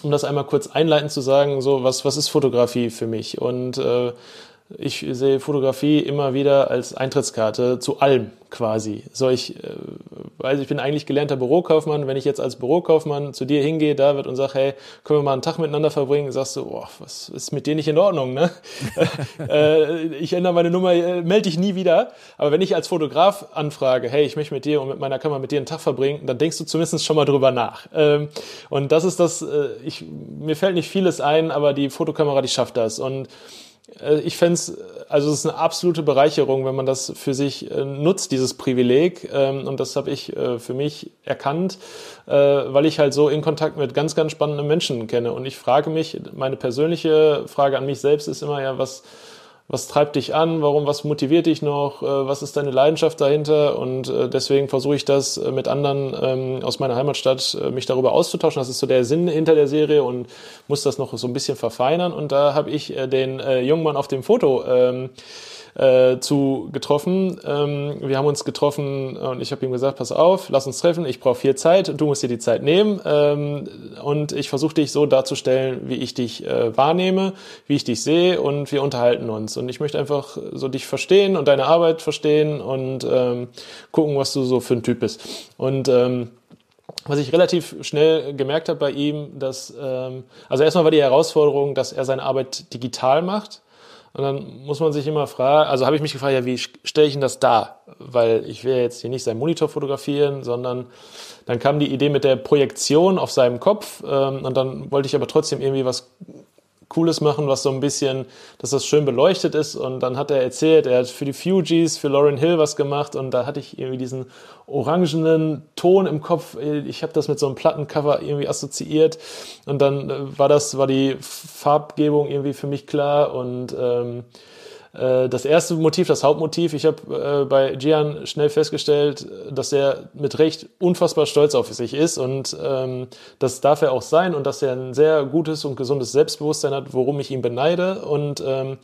um das einmal kurz einleitend zu sagen, so was, was ist Fotografie für mich? Und äh, ich sehe Fotografie immer wieder als Eintrittskarte zu allem quasi. So ich, äh, weiß, ich bin eigentlich gelernter Bürokaufmann. Wenn ich jetzt als Bürokaufmann zu dir hingehe, David, und sage, hey, können wir mal einen Tag miteinander verbringen, sagst du, boah, was ist mit dir nicht in Ordnung, ne? äh, ich ändere meine Nummer, äh, melde dich nie wieder. Aber wenn ich als Fotograf anfrage, hey, ich möchte mit dir und mit meiner Kamera mit dir einen Tag verbringen, dann denkst du zumindest schon mal drüber nach. Ähm, und das ist das, äh, ich, mir fällt nicht vieles ein, aber die Fotokamera, die schafft das. Und ich fände es, also es ist eine absolute Bereicherung, wenn man das für sich äh, nutzt, dieses Privileg. Ähm, und das habe ich äh, für mich erkannt, weil ich halt so in Kontakt mit ganz, ganz spannenden Menschen kenne. Und ich frage mich, meine persönliche Frage an mich selbst ist immer ja, was, was treibt dich an, warum, was motiviert dich noch, äh, was ist deine Leidenschaft dahinter? Und äh, deswegen versuche ich das äh, mit anderen ähm, aus meiner Heimatstadt, mich darüber auszutauschen. Das ist so der Sinn hinter der Serie und muss das noch so ein bisschen verfeinern. Und da habe ich den jungen Mann auf dem Foto ähm, äh, zu getroffen. Ähm, wir haben uns getroffen und ich habe ihm gesagt, pass auf, lass uns treffen, ich brauche viel Zeit du musst dir die Zeit nehmen. Ähm, und ich versuche dich so darzustellen, wie ich dich äh, wahrnehme, wie ich dich sehe und wir unterhalten uns. Und ich möchte einfach so dich verstehen und deine Arbeit verstehen und ähm, gucken, was du so für ein Typ bist. Und ähm, was ich relativ schnell gemerkt habe bei ihm, dass, ähm, also erstmal war die Herausforderung, dass er seine Arbeit digital macht. Und dann muss man sich immer fragen, also habe ich mich gefragt, ja, wie stelle ich denn das dar? Weil ich will jetzt hier nicht seinen Monitor fotografieren, sondern dann kam die Idee mit der Projektion auf seinem Kopf ähm, und dann wollte ich aber trotzdem irgendwie was Cooles machen, was so ein bisschen, dass das schön beleuchtet ist. Und dann hat er erzählt, er hat für die Fugees, für Lauren Hill was gemacht und da hatte ich irgendwie diesen orangenen Ton im Kopf. Ich habe das mit so einem Plattencover irgendwie assoziiert und dann äh, war das, war die Farbgebung irgendwie für mich klar und ähm, äh, das erste Motiv, das Hauptmotiv, ich habe äh, bei Gian schnell festgestellt, dass er mit Recht unfassbar stolz auf sich ist und ähm, das darf er auch sein und dass er ein sehr gutes und gesundes Selbstbewusstsein hat, worum ich ihn beneide und ähm,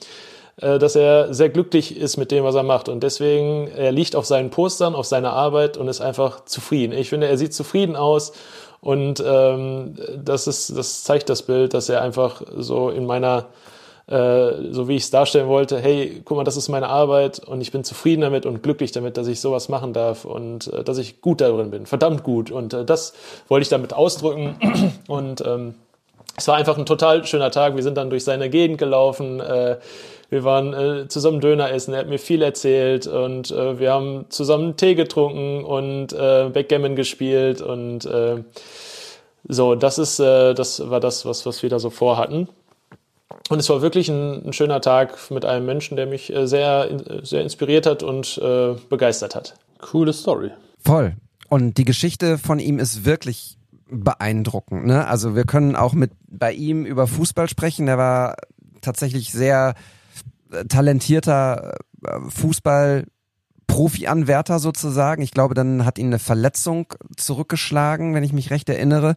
äh, dass er sehr glücklich ist mit dem, was er macht. Und deswegen, er liegt auf seinen Postern, auf seiner Arbeit und ist einfach zufrieden. Ich finde, er sieht zufrieden aus Und ähm, das ist, das zeigt das Bild, dass er einfach so in meiner äh, so wie ich es darstellen wollte, hey, guck mal, das ist meine Arbeit und ich bin zufrieden damit und glücklich damit, dass ich sowas machen darf und äh, dass ich gut darin bin, verdammt gut. Und äh, das wollte ich damit ausdrücken. Und ähm, es war einfach ein total schöner Tag. Wir sind dann durch seine Gegend gelaufen. Äh, wir waren äh, zusammen Döner essen. Er hat mir viel erzählt und äh, wir haben zusammen Tee getrunken und äh, Backgammon gespielt und äh, so. Das ist, äh, das war das, was was wir da so vorhatten. Und es war wirklich ein, ein, schöner Tag mit einem Menschen, der mich äh, sehr, sehr inspiriert hat und äh, begeistert hat. Coole Story. Voll. Und die Geschichte von ihm ist wirklich beeindruckend. Ne? Also wir können auch mit bei ihm über Fußball sprechen. Er war tatsächlich sehr äh, talentierter äh, Fußball. Profi-Anwärter sozusagen. Ich glaube, dann hat ihn eine Verletzung zurückgeschlagen, wenn ich mich recht erinnere.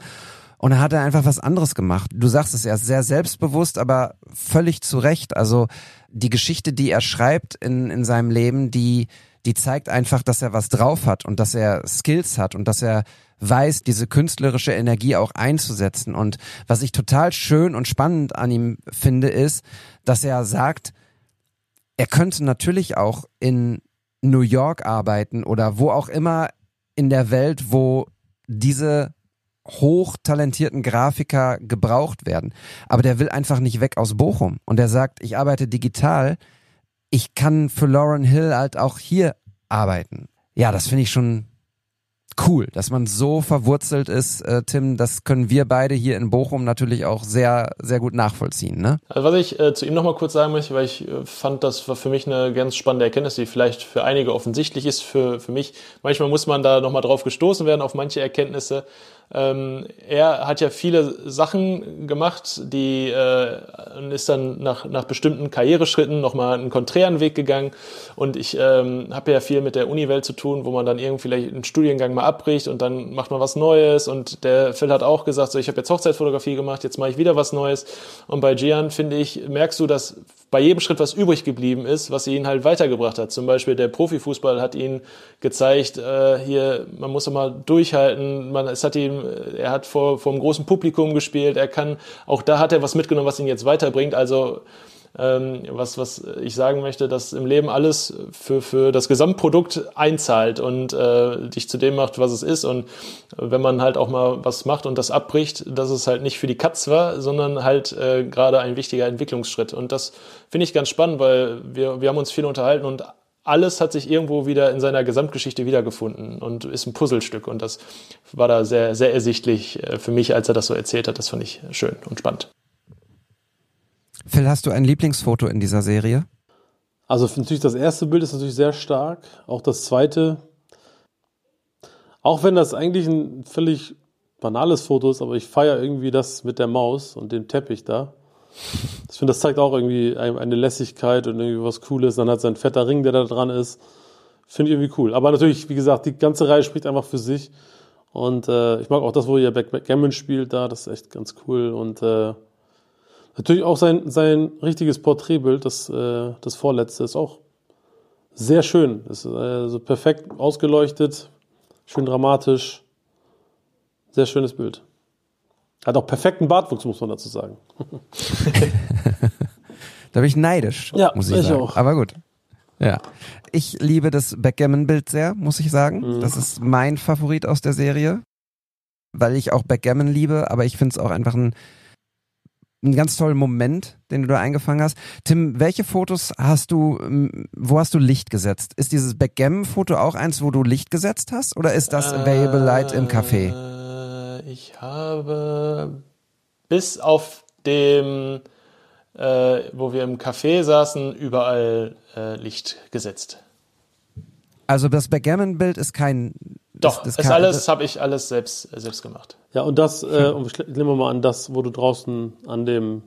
Und er hat einfach was anderes gemacht. Du sagst es, ist sehr selbstbewusst, aber völlig zu Recht. Also die Geschichte, die er schreibt in, in seinem Leben, die, die zeigt einfach, dass er was drauf hat und dass er Skills hat und dass er weiß, diese künstlerische Energie auch einzusetzen. Und was ich total schön und spannend an ihm finde, ist, dass er sagt, er könnte natürlich auch in New York arbeiten oder wo auch immer in der Welt, wo diese hochtalentierten Grafiker gebraucht werden. Aber der will einfach nicht weg aus Bochum. Und der sagt, ich arbeite digital. Ich kann für Lauren Hill halt auch hier arbeiten. Ja, das finde ich schon cool, dass man so verwurzelt ist, äh, Tim. Das können wir beide hier in Bochum natürlich auch sehr, sehr gut nachvollziehen. Ne? Also was ich äh, zu ihm nochmal kurz sagen möchte, weil ich äh, fand, das war für mich eine ganz spannende Erkenntnis, die vielleicht für einige offensichtlich ist, für, für mich. Manchmal muss man da nochmal drauf gestoßen werden, auf manche Erkenntnisse. Ähm, er hat ja viele Sachen gemacht, die äh, ist dann nach, nach bestimmten Karriereschritten nochmal einen konträren Weg gegangen. Und ich ähm, habe ja viel mit der Uni-Welt zu tun, wo man dann irgendwie vielleicht einen Studiengang mal abbricht und dann macht man was Neues. Und der Phil hat auch gesagt, so ich habe jetzt Hochzeitsfotografie gemacht, jetzt mache ich wieder was Neues. Und bei Gian, finde ich, merkst du, dass bei jedem Schritt was übrig geblieben ist, was ihn halt weitergebracht hat. Zum Beispiel der Profifußball hat ihn gezeigt, äh, hier, man muss immer durchhalten, man, es hat ihm, er hat vor, vor einem großen Publikum gespielt, er kann, auch da hat er was mitgenommen, was ihn jetzt weiterbringt. Also ähm, was, was ich sagen möchte, dass im Leben alles für, für das Gesamtprodukt einzahlt und äh, dich zu dem macht, was es ist. Und wenn man halt auch mal was macht und das abbricht, dass es halt nicht für die Katz war, sondern halt äh, gerade ein wichtiger Entwicklungsschritt. Und das finde ich ganz spannend, weil wir, wir haben uns viel unterhalten und alles hat sich irgendwo wieder in seiner Gesamtgeschichte wiedergefunden und ist ein Puzzlestück. Und das war da sehr, sehr ersichtlich äh, für mich, als er das so erzählt hat. Das fand ich schön und spannend. Phil, hast du ein Lieblingsfoto in dieser Serie? Also natürlich das erste Bild ist natürlich sehr stark, auch das zweite. Auch wenn das eigentlich ein völlig banales Foto ist, aber ich feiere irgendwie das mit der Maus und dem Teppich da. Ich finde, das zeigt auch irgendwie eine Lässigkeit und irgendwie was Cooles. Dann hat sein fetter Ring, der da dran ist. Finde ich irgendwie cool. Aber natürlich, wie gesagt, die ganze Reihe spricht einfach für sich. Und äh, ich mag auch das, wo ihr Backgammon spielt da. Das ist echt ganz cool. Und äh, Natürlich auch sein, sein richtiges Porträtbild, das, äh, das vorletzte, ist auch sehr schön. Ist äh, so perfekt ausgeleuchtet, schön dramatisch. Sehr schönes Bild. Hat auch perfekten Bartwuchs, muss man dazu sagen. da bin ich neidisch, ja, muss ich, ich sagen. Auch. Aber gut. Ja. Ich liebe das Backgammon-Bild sehr, muss ich sagen. Mhm. Das ist mein Favorit aus der Serie, weil ich auch Backgammon liebe, aber ich finde es auch einfach ein einen ganz tollen Moment, den du da eingefangen hast. Tim, welche Fotos hast du, wo hast du Licht gesetzt? Ist dieses Backgammon-Foto auch eins, wo du Licht gesetzt hast? Oder ist das Available Light im Café? Äh, ich habe bis auf dem, äh, wo wir im Café saßen, überall äh, Licht gesetzt. Also das Backgammon-Bild ist kein doch, das, das ist alles, habe ich alles selbst, äh, selbst gemacht. Ja, und das, äh, und nehmen wir mal an, das, wo du draußen an dem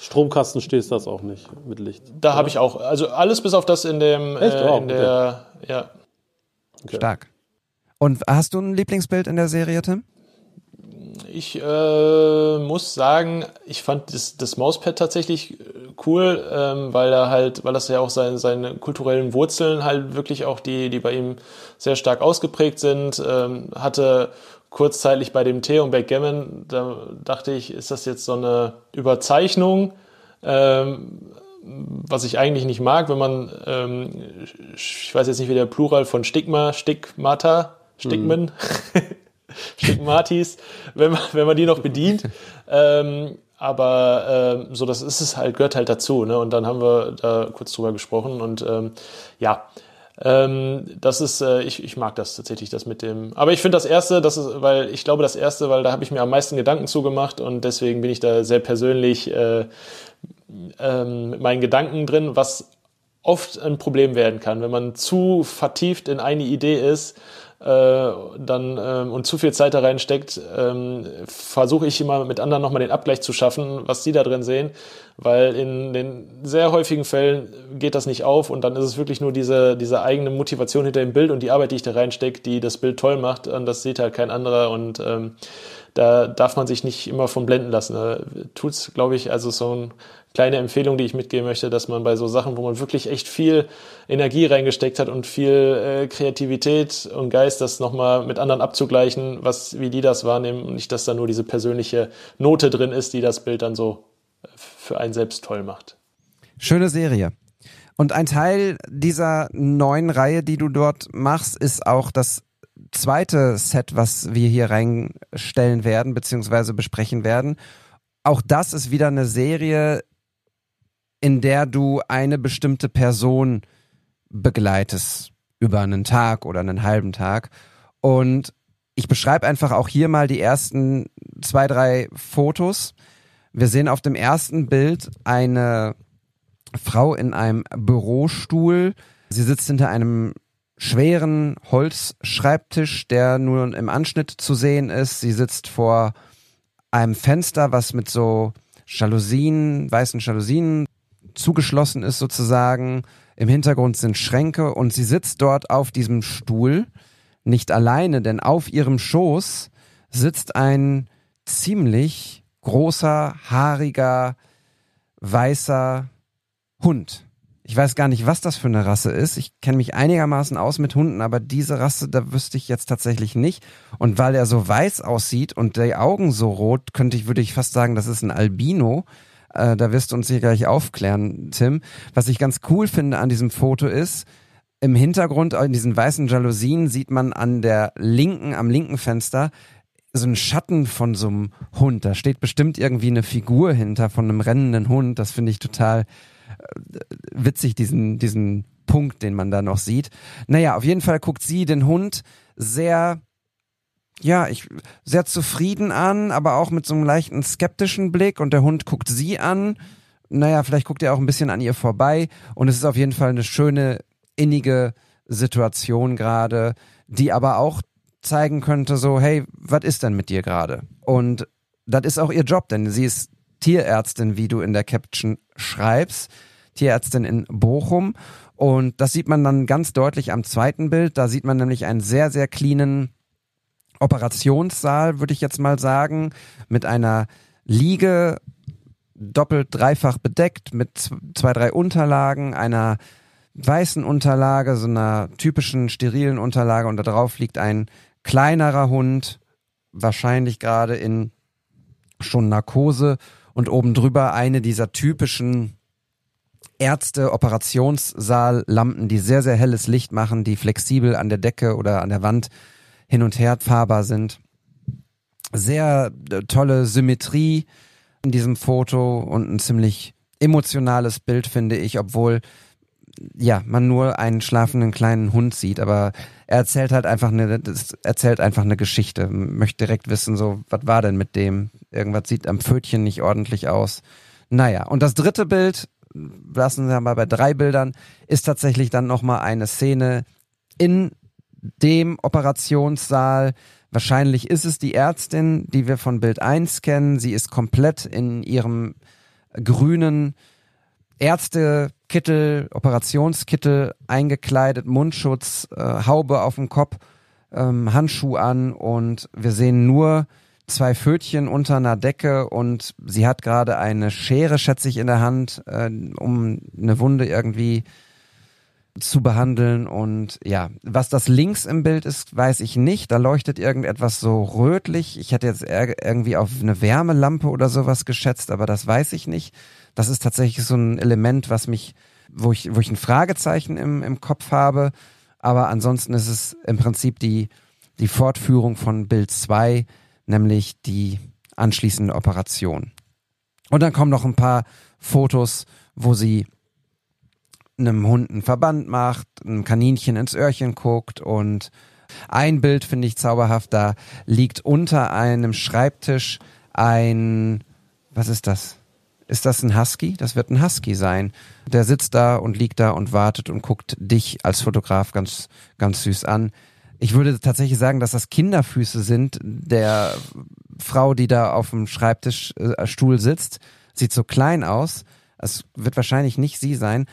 Stromkasten stehst, das auch nicht mit Licht. Da habe ich auch, also alles bis auf das in dem, Echt? Äh, oh, in der, okay. ja. Okay. Stark. Und hast du ein Lieblingsbild in der Serie, Tim? Ich äh, muss sagen, ich fand das, das Mauspad tatsächlich äh, cool, ähm, weil er halt, weil das ja auch seine, seine kulturellen Wurzeln halt wirklich auch die, die bei ihm sehr stark ausgeprägt sind. Ähm, hatte kurzzeitig bei dem T und Backgammon, da dachte ich, ist das jetzt so eine Überzeichnung? Ähm, was ich eigentlich nicht mag, wenn man, ähm, ich weiß jetzt nicht, wie der Plural von Stigma, Stigmata, Stigmen, mhm. Stigmatis, wenn man, wenn man die noch bedient. ähm, aber ähm, so, das ist es halt, gehört halt dazu. Ne? Und dann haben wir da kurz drüber gesprochen und ähm, ja, ähm, das ist, äh, ich, ich mag das tatsächlich, das mit dem. Aber ich finde das erste, das ist, weil ich glaube, das erste, weil da habe ich mir am meisten Gedanken zugemacht und deswegen bin ich da sehr persönlich äh, ähm, mit meinen Gedanken drin, was oft ein Problem werden kann, wenn man zu vertieft in eine Idee ist äh, dann ähm, und zu viel Zeit da reinsteckt, ähm, versuche ich immer mit anderen nochmal den Abgleich zu schaffen, was die da drin sehen, weil in den sehr häufigen Fällen geht das nicht auf und dann ist es wirklich nur diese, diese eigene Motivation hinter dem Bild und die Arbeit, die ich da reinstecke, die das Bild toll macht und das sieht halt kein anderer und ähm, da darf man sich nicht immer von blenden lassen. Da tut's, glaube ich, also so ein kleine Empfehlung, die ich mitgeben möchte, dass man bei so Sachen, wo man wirklich echt viel Energie reingesteckt hat und viel äh, Kreativität und Geist, das nochmal mit anderen abzugleichen, was, wie die das wahrnehmen und nicht, dass da nur diese persönliche Note drin ist, die das Bild dann so äh, für einen selbst toll macht. Schöne Serie. Und ein Teil dieser neuen Reihe, die du dort machst, ist auch das zweite Set, was wir hier reinstellen werden, beziehungsweise besprechen werden. Auch das ist wieder eine Serie, in der du eine bestimmte Person begleitest über einen Tag oder einen halben Tag. Und ich beschreibe einfach auch hier mal die ersten zwei, drei Fotos. Wir sehen auf dem ersten Bild eine Frau in einem Bürostuhl. Sie sitzt hinter einem schweren Holzschreibtisch, der nur im Anschnitt zu sehen ist. Sie sitzt vor einem Fenster, was mit so Jalousien, weißen Jalousien zugeschlossen ist sozusagen. Im Hintergrund sind Schränke und sie sitzt dort auf diesem Stuhl, nicht alleine, denn auf ihrem Schoß sitzt ein ziemlich großer, haariger, weißer Hund. Ich weiß gar nicht, was das für eine Rasse ist. Ich kenne mich einigermaßen aus mit Hunden, aber diese Rasse, da wüsste ich jetzt tatsächlich nicht. Und weil er so weiß aussieht und die Augen so rot, könnte ich, würde ich fast sagen, das ist ein Albino. Äh, da wirst du uns hier gleich aufklären, Tim. Was ich ganz cool finde an diesem Foto ist, im Hintergrund, in diesen weißen Jalousien, sieht man an der linken, am linken Fenster, so einen Schatten von so einem Hund. Da steht bestimmt irgendwie eine Figur hinter von einem rennenden Hund. Das finde ich total äh, witzig, diesen, diesen Punkt, den man da noch sieht. Naja, auf jeden Fall guckt sie den Hund sehr ja, ich sehr zufrieden an, aber auch mit so einem leichten skeptischen Blick und der Hund guckt sie an. Naja, vielleicht guckt er auch ein bisschen an ihr vorbei und es ist auf jeden Fall eine schöne, innige Situation gerade, die aber auch zeigen könnte, so, hey, was ist denn mit dir gerade? Und das ist auch ihr Job, denn sie ist Tierärztin, wie du in der Caption schreibst, Tierärztin in Bochum. Und das sieht man dann ganz deutlich am zweiten Bild. Da sieht man nämlich einen sehr, sehr cleanen Operationssaal, würde ich jetzt mal sagen, mit einer Liege doppelt, dreifach bedeckt mit zwei, drei Unterlagen, einer weißen Unterlage, so einer typischen sterilen Unterlage und da drauf liegt ein kleinerer Hund, wahrscheinlich gerade in schon Narkose und oben drüber eine dieser typischen Ärzte-Operationssaal-Lampen, die sehr, sehr helles Licht machen, die flexibel an der Decke oder an der Wand hin und her fahrbar sind. Sehr äh, tolle Symmetrie in diesem Foto und ein ziemlich emotionales Bild, finde ich, obwohl ja, man nur einen schlafenden kleinen Hund sieht, aber er erzählt halt einfach eine, erzählt einfach eine Geschichte. Möchte direkt wissen, so, was war denn mit dem? Irgendwas sieht am Pfötchen nicht ordentlich aus. Naja, und das dritte Bild, lassen wir mal bei drei Bildern, ist tatsächlich dann nochmal eine Szene in dem Operationssaal. Wahrscheinlich ist es die Ärztin, die wir von Bild 1 kennen. Sie ist komplett in ihrem grünen Ärztekittel, Operationskittel eingekleidet, Mundschutz, äh, Haube auf dem Kopf, ähm, Handschuh an und wir sehen nur zwei Pfötchen unter einer Decke und sie hat gerade eine Schere, schätze ich, in der Hand, äh, um eine Wunde irgendwie zu behandeln. Und ja, was das links im Bild ist, weiß ich nicht. Da leuchtet irgendetwas so rötlich. Ich hätte jetzt irgendwie auf eine Wärmelampe oder sowas geschätzt, aber das weiß ich nicht. Das ist tatsächlich so ein Element, was mich, wo ich, wo ich ein Fragezeichen im, im Kopf habe. Aber ansonsten ist es im Prinzip die, die Fortführung von Bild 2, nämlich die anschließende Operation. Und dann kommen noch ein paar Fotos, wo sie einem Hund einen Verband macht, einem Kaninchen ins Öhrchen guckt und ein Bild finde ich zauberhaft, da liegt unter einem Schreibtisch ein, was ist das? Ist das ein Husky? Das wird ein Husky sein. Der sitzt da und liegt da und wartet und guckt dich als Fotograf ganz, ganz süß an. Ich würde tatsächlich sagen, dass das Kinderfüße sind der Frau, die da auf dem Schreibtischstuhl äh, sitzt. Sieht so klein aus. Es wird wahrscheinlich nicht sie sein.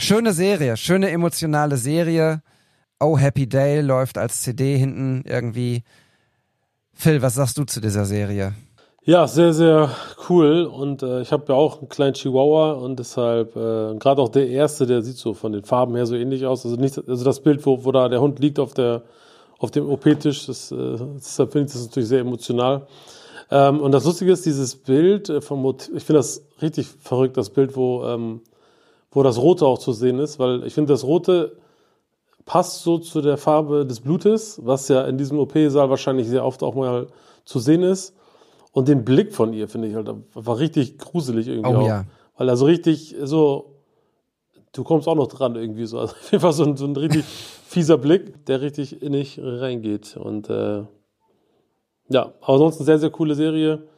Schöne Serie, schöne emotionale Serie. Oh Happy Day läuft als CD hinten irgendwie. Phil, was sagst du zu dieser Serie? Ja, sehr, sehr cool. Und äh, ich habe ja auch einen kleinen Chihuahua und deshalb, äh, gerade auch der erste, der sieht so von den Farben her so ähnlich aus. Also nicht, also das Bild, wo, wo da der Hund liegt auf der auf dem OP-Tisch, das, äh, deshalb finde ich das natürlich sehr emotional. Ähm, und das Lustige ist, dieses Bild äh, vom Motiv, ich finde das richtig verrückt, das Bild, wo ähm, wo das Rote auch zu sehen ist, weil ich finde, das Rote passt so zu der Farbe des Blutes, was ja in diesem OP-Saal wahrscheinlich sehr oft auch mal zu sehen ist. Und den Blick von ihr finde ich halt war richtig gruselig irgendwie oh, auch. Ja. Weil also richtig so, du kommst auch noch dran irgendwie so. Also auf jeden Fall so ein, so ein richtig fieser Blick, der richtig innig reingeht. Und äh, ja, aber sonst eine sehr, sehr coole Serie.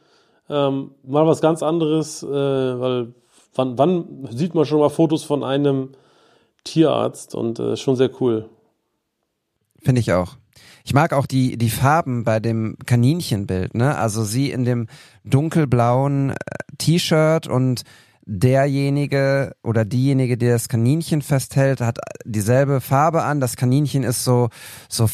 Ähm, mal was ganz anderes, äh, weil wann, wann sieht man schon mal Fotos von einem Tierarzt und äh, schon sehr cool. Finde ich auch. Ich mag auch die, die Farben bei dem Kaninchenbild, ne? Also sie in dem dunkelblauen äh, T-Shirt und derjenige oder diejenige, die das Kaninchen festhält, hat dieselbe Farbe an. Das Kaninchen ist so, so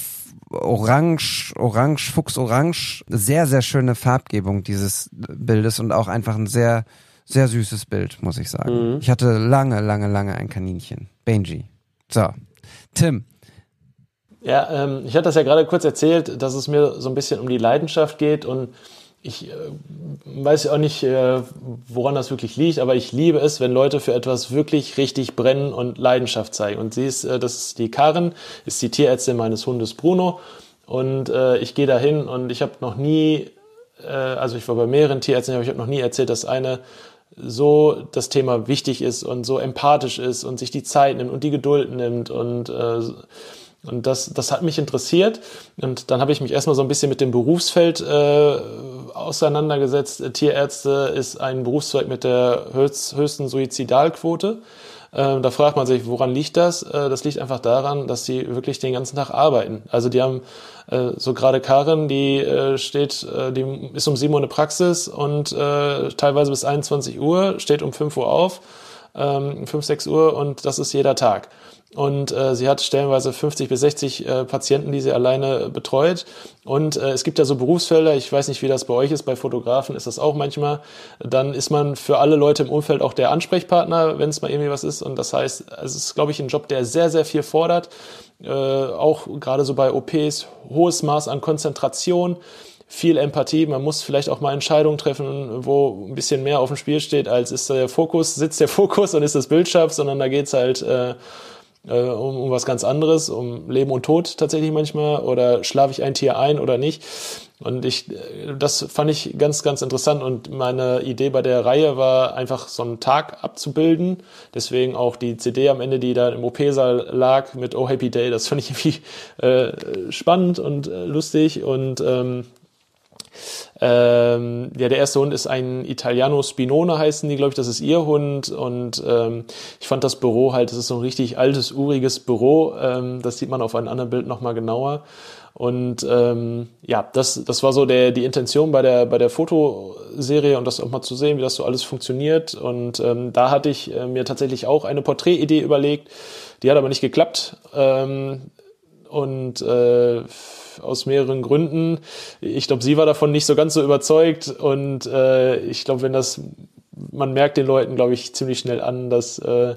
orange, orange, fuchsorange. Sehr, sehr schöne Farbgebung dieses Bildes und auch einfach ein sehr, sehr süßes Bild, muss ich sagen. Mhm. Ich hatte lange, lange, lange ein Kaninchen. Benji. So. Tim. Ja, ähm, ich hatte das ja gerade kurz erzählt, dass es mir so ein bisschen um die Leidenschaft geht und ich äh, weiß auch nicht, äh, woran das wirklich liegt, aber ich liebe es, wenn Leute für etwas wirklich richtig brennen und Leidenschaft zeigen. Und sie ist, äh, das ist die Karen, ist die Tierärztin meines Hundes Bruno. Und äh, ich gehe dahin und ich habe noch nie, äh, also ich war bei mehreren Tierärzten, aber ich habe noch nie erzählt, dass eine so das Thema wichtig ist und so empathisch ist und sich die Zeit nimmt und die Geduld nimmt und äh, und das, das hat mich interessiert. Und dann habe ich mich erstmal so ein bisschen mit dem Berufsfeld äh, auseinandergesetzt. Tierärzte ist ein Berufszweig mit der höchsten Suizidalquote. Äh, da fragt man sich, woran liegt das? Äh, das liegt einfach daran, dass sie wirklich den ganzen Tag arbeiten. Also die haben äh, so gerade Karin, die äh, steht, äh, die ist um 7 Uhr in der Praxis und äh, teilweise bis 21 Uhr, steht um 5 Uhr auf, ähm, 5, 6 Uhr und das ist jeder Tag. Und äh, sie hat stellenweise 50 bis 60 äh, Patienten, die sie alleine betreut. Und äh, es gibt ja so Berufsfelder, ich weiß nicht, wie das bei euch ist, bei Fotografen ist das auch manchmal. Dann ist man für alle Leute im Umfeld auch der Ansprechpartner, wenn es mal irgendwie was ist. Und das heißt, es ist, glaube ich, ein Job, der sehr, sehr viel fordert. Äh, auch gerade so bei OPs, hohes Maß an Konzentration viel Empathie. Man muss vielleicht auch mal Entscheidungen treffen, wo ein bisschen mehr auf dem Spiel steht, als ist der Fokus, sitzt der Fokus und ist das Bild scharf, sondern da geht's halt äh, äh, um, um was ganz anderes, um Leben und Tod tatsächlich manchmal oder schlafe ich ein Tier ein oder nicht. Und ich, äh, das fand ich ganz, ganz interessant. Und meine Idee bei der Reihe war einfach so einen Tag abzubilden. Deswegen auch die CD am Ende, die da im OP-Saal lag mit Oh Happy Day. Das fand ich irgendwie äh, spannend und äh, lustig und ähm, ähm, ja, der erste Hund ist ein Italiano Spinone, heißen die, glaube ich, das ist ihr Hund. Und ähm, ich fand das Büro halt, das ist so ein richtig altes, uriges Büro. Ähm, das sieht man auf einem anderen Bild nochmal genauer. Und ähm, ja, das, das war so der, die Intention bei der, bei der Fotoserie und das auch mal zu sehen, wie das so alles funktioniert. Und ähm, da hatte ich äh, mir tatsächlich auch eine Porträtidee überlegt. Die hat aber nicht geklappt. Ähm, und äh, aus mehreren Gründen. Ich glaube, sie war davon nicht so ganz so überzeugt und äh, ich glaube, wenn das, man merkt den Leuten, glaube ich, ziemlich schnell an, dass äh,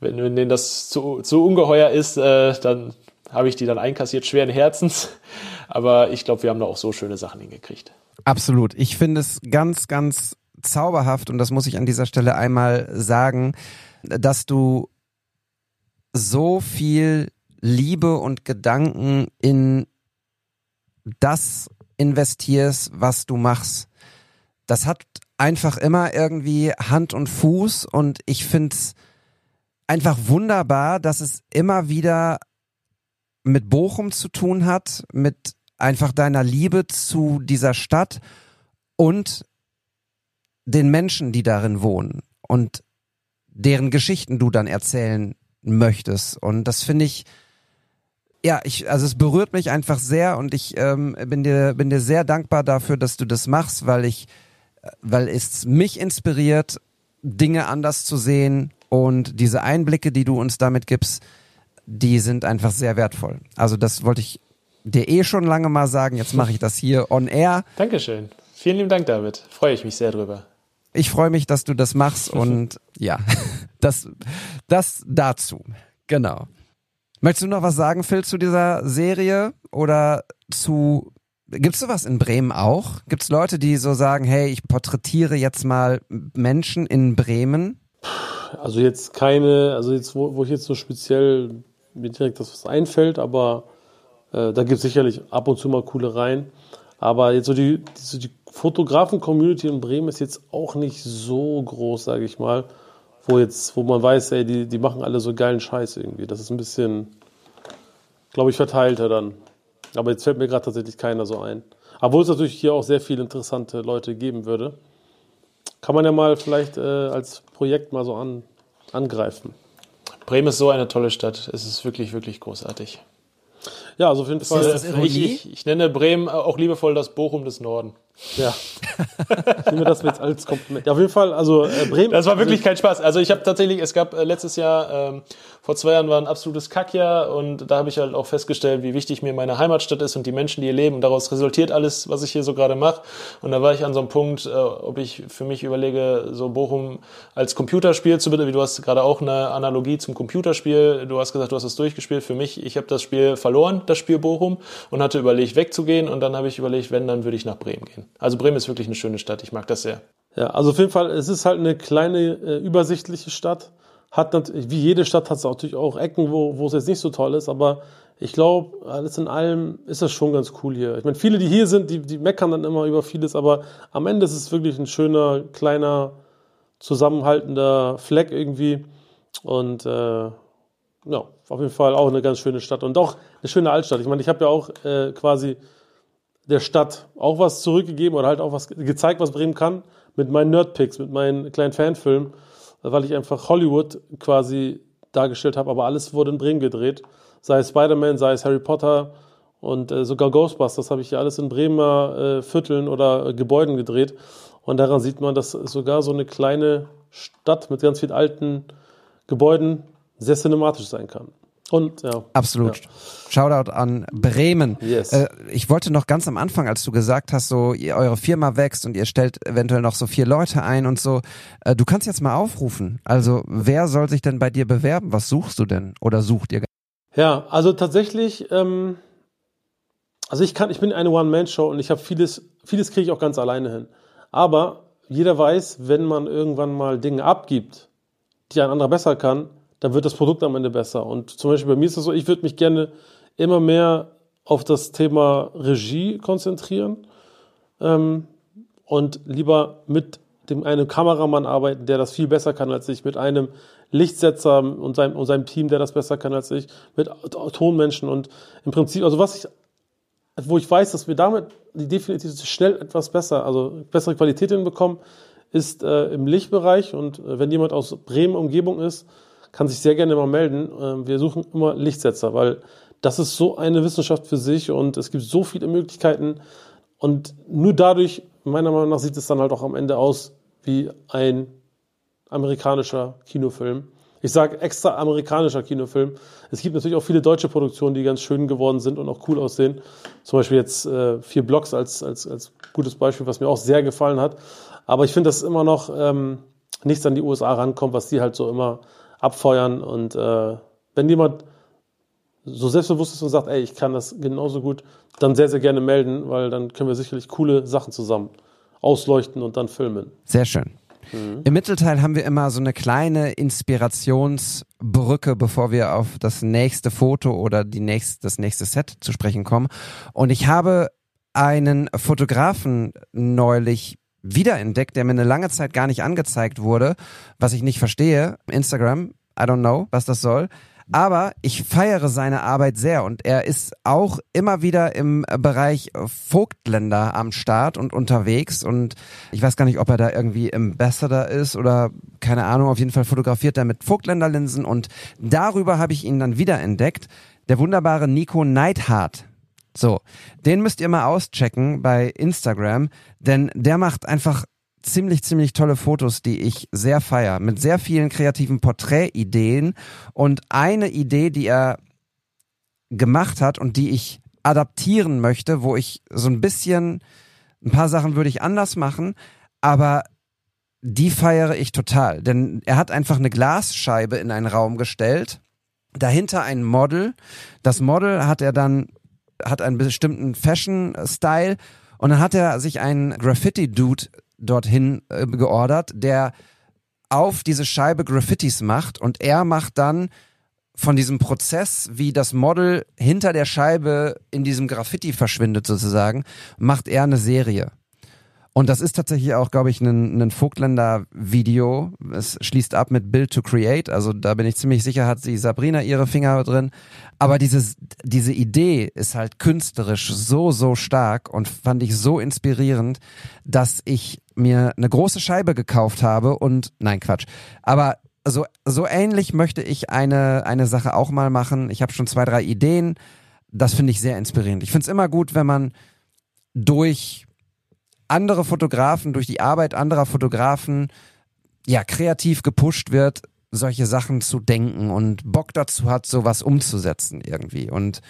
wenn, wenn denen das zu, zu ungeheuer ist, äh, dann habe ich die dann einkassiert, schweren Herzens. Aber ich glaube, wir haben da auch so schöne Sachen hingekriegt. Absolut. Ich finde es ganz, ganz zauberhaft und das muss ich an dieser Stelle einmal sagen, dass du so viel Liebe und Gedanken in das investierst, was du machst. Das hat einfach immer irgendwie Hand und Fuß und ich finde es einfach wunderbar, dass es immer wieder mit Bochum zu tun hat, mit einfach deiner Liebe zu dieser Stadt und den Menschen, die darin wohnen und deren Geschichten du dann erzählen möchtest. Und das finde ich, ja, ich, also es berührt mich einfach sehr und ich ähm, bin dir, bin dir sehr dankbar dafür, dass du das machst, weil ich, weil es mich inspiriert, Dinge anders zu sehen und diese Einblicke, die du uns damit gibst, die sind einfach sehr wertvoll. Also das wollte ich dir eh schon lange mal sagen. Jetzt mache ich das hier on air. Dankeschön. Vielen lieben Dank, David. Freue ich mich sehr drüber. Ich freue mich, dass du das machst und ja, das, das dazu. Genau. Möchtest du noch was sagen, Phil, zu dieser Serie oder zu Gibt's sowas in Bremen auch? Gibt's Leute, die so sagen, hey, ich porträtiere jetzt mal Menschen in Bremen? Also jetzt keine, also jetzt, wo, wo ich jetzt so speziell mir direkt das was einfällt, aber äh, da gibt es sicherlich ab und zu mal coole Reihen. Aber jetzt so die, die, die Fotografen-Community in Bremen ist jetzt auch nicht so groß, sage ich mal, wo jetzt, wo man weiß, ey, die, die machen alle so geilen Scheiß irgendwie. Das ist ein bisschen, glaube ich, verteilter dann. Aber jetzt fällt mir gerade tatsächlich keiner so ein. Obwohl es natürlich hier auch sehr viele interessante Leute geben würde. Kann man ja mal vielleicht äh, als Projekt mal so an, angreifen. Bremen ist so eine tolle Stadt. Es ist wirklich, wirklich großartig. Ja, also auf jeden Fall. Das ich, ich, ich, nenne Bremen auch liebevoll das Bochum des Norden. Ja. ich nehme das jetzt als Kompliment. Auf jeden Fall, also äh, Bremen. Das war wirklich kein Spaß. Also ich habe tatsächlich, es gab äh, letztes Jahr, ähm, vor zwei Jahren war ein absolutes Kackjahr und da habe ich halt auch festgestellt, wie wichtig mir meine Heimatstadt ist und die Menschen, die hier leben. Daraus resultiert alles, was ich hier so gerade mache. Und da war ich an so einem Punkt, äh, ob ich für mich überlege, so Bochum als Computerspiel zu bitte, wie du hast gerade auch eine Analogie zum Computerspiel. Du hast gesagt, du hast es durchgespielt. Für mich, ich habe das Spiel verloren, das Spiel Bochum, und hatte überlegt, wegzugehen. Und dann habe ich überlegt, wenn, dann würde ich nach Bremen gehen. Also Bremen ist wirklich eine schöne Stadt. Ich mag das sehr. Ja, also auf jeden Fall, es ist halt eine kleine, äh, übersichtliche Stadt. Hat natürlich, wie jede Stadt hat es natürlich auch Ecken, wo, wo es jetzt nicht so toll ist, aber ich glaube, alles in allem ist das schon ganz cool hier. Ich meine, viele, die hier sind, die, die meckern dann immer über vieles, aber am Ende ist es wirklich ein schöner, kleiner, zusammenhaltender Fleck irgendwie. Und äh, ja, auf jeden Fall auch eine ganz schöne Stadt und auch eine schöne Altstadt. Ich meine, ich habe ja auch äh, quasi der Stadt auch was zurückgegeben oder halt auch was gezeigt, was Bremen kann, mit meinen Nerdpicks, mit meinen kleinen Fanfilmen, weil ich einfach Hollywood quasi dargestellt habe, aber alles wurde in Bremen gedreht. Sei es Spider-Man, sei es Harry Potter und äh, sogar Ghostbusters habe ich ja alles in Bremer äh, Vierteln oder äh, Gebäuden gedreht. Und daran sieht man, dass sogar so eine kleine Stadt mit ganz vielen alten Gebäuden sehr cinematisch sein kann. Und ja. Absolut. Ja. Shoutout an Bremen. Yes. Äh, ich wollte noch ganz am Anfang, als du gesagt hast, so ihr, eure Firma wächst und ihr stellt eventuell noch so vier Leute ein und so, äh, du kannst jetzt mal aufrufen. Also wer soll sich denn bei dir bewerben? Was suchst du denn? Oder sucht ihr? Ja, also tatsächlich, ähm, also ich kann, ich bin eine One-Man-Show und ich habe vieles, vieles kriege ich auch ganz alleine hin. Aber jeder weiß, wenn man irgendwann mal Dinge abgibt, die ein anderer besser kann, dann wird das Produkt am Ende besser. Und zum Beispiel bei mir ist es so, ich würde mich gerne immer mehr auf das Thema Regie konzentrieren ähm, und lieber mit dem einem Kameramann arbeiten, der das viel besser kann als ich, mit einem Lichtsetzer und seinem, und seinem Team, der das besser kann als ich, mit Tonmenschen und im Prinzip, also was ich, wo ich weiß, dass wir damit definitiv schnell etwas besser, also bessere Qualität hinbekommen, ist äh, im Lichtbereich und äh, wenn jemand aus Bremen Umgebung ist, kann sich sehr gerne mal melden. Ähm, wir suchen immer Lichtsetzer, weil das ist so eine Wissenschaft für sich und es gibt so viele Möglichkeiten. Und nur dadurch, meiner Meinung nach, sieht es dann halt auch am Ende aus wie ein amerikanischer Kinofilm. Ich sage extra amerikanischer Kinofilm. Es gibt natürlich auch viele deutsche Produktionen, die ganz schön geworden sind und auch cool aussehen. Zum Beispiel jetzt äh, vier Blocks als, als, als gutes Beispiel, was mir auch sehr gefallen hat. Aber ich finde, dass immer noch ähm, nichts an die USA rankommt, was die halt so immer abfeuern. Und äh, wenn jemand so selbstbewusst ist und sagt, ey, ich kann das genauso gut, dann sehr, sehr gerne melden, weil dann können wir sicherlich coole Sachen zusammen ausleuchten und dann filmen. Sehr schön. Mhm. Im Mittelteil haben wir immer so eine kleine Inspirationsbrücke, bevor wir auf das nächste Foto oder die nächst, das nächste Set zu sprechen kommen. Und ich habe einen Fotografen neulich wiederentdeckt, der mir eine lange Zeit gar nicht angezeigt wurde, was ich nicht verstehe. Instagram, I don't know, was das soll. Aber ich feiere seine Arbeit sehr und er ist auch immer wieder im Bereich Vogtländer am Start und unterwegs und ich weiß gar nicht, ob er da irgendwie Ambassador ist oder keine Ahnung, auf jeden Fall fotografiert er mit Vogtländerlinsen und darüber habe ich ihn dann wieder entdeckt. Der wunderbare Nico Neidhardt. So, den müsst ihr mal auschecken bei Instagram, denn der macht einfach ziemlich, ziemlich tolle Fotos, die ich sehr feier, mit sehr vielen kreativen Porträtideen. Und eine Idee, die er gemacht hat und die ich adaptieren möchte, wo ich so ein bisschen, ein paar Sachen würde ich anders machen, aber die feiere ich total. Denn er hat einfach eine Glasscheibe in einen Raum gestellt, dahinter ein Model. Das Model hat er dann, hat einen bestimmten Fashion-Style und dann hat er sich einen Graffiti-Dude dorthin äh, geordert, der auf diese Scheibe Graffitis macht und er macht dann von diesem Prozess, wie das Model hinter der Scheibe in diesem Graffiti verschwindet sozusagen, macht er eine Serie. Und das ist tatsächlich auch, glaube ich, ein, ein Vogtländer-Video. Es schließt ab mit Build to Create. Also da bin ich ziemlich sicher, hat sie Sabrina ihre Finger drin. Aber dieses, diese Idee ist halt künstlerisch so, so stark und fand ich so inspirierend, dass ich mir eine große Scheibe gekauft habe und, nein, Quatsch. Aber so, so ähnlich möchte ich eine, eine Sache auch mal machen. Ich habe schon zwei, drei Ideen. Das finde ich sehr inspirierend. Ich finde es immer gut, wenn man durch andere Fotografen, durch die Arbeit anderer Fotografen, ja, kreativ gepusht wird, solche Sachen zu denken und Bock dazu hat, sowas umzusetzen irgendwie. Und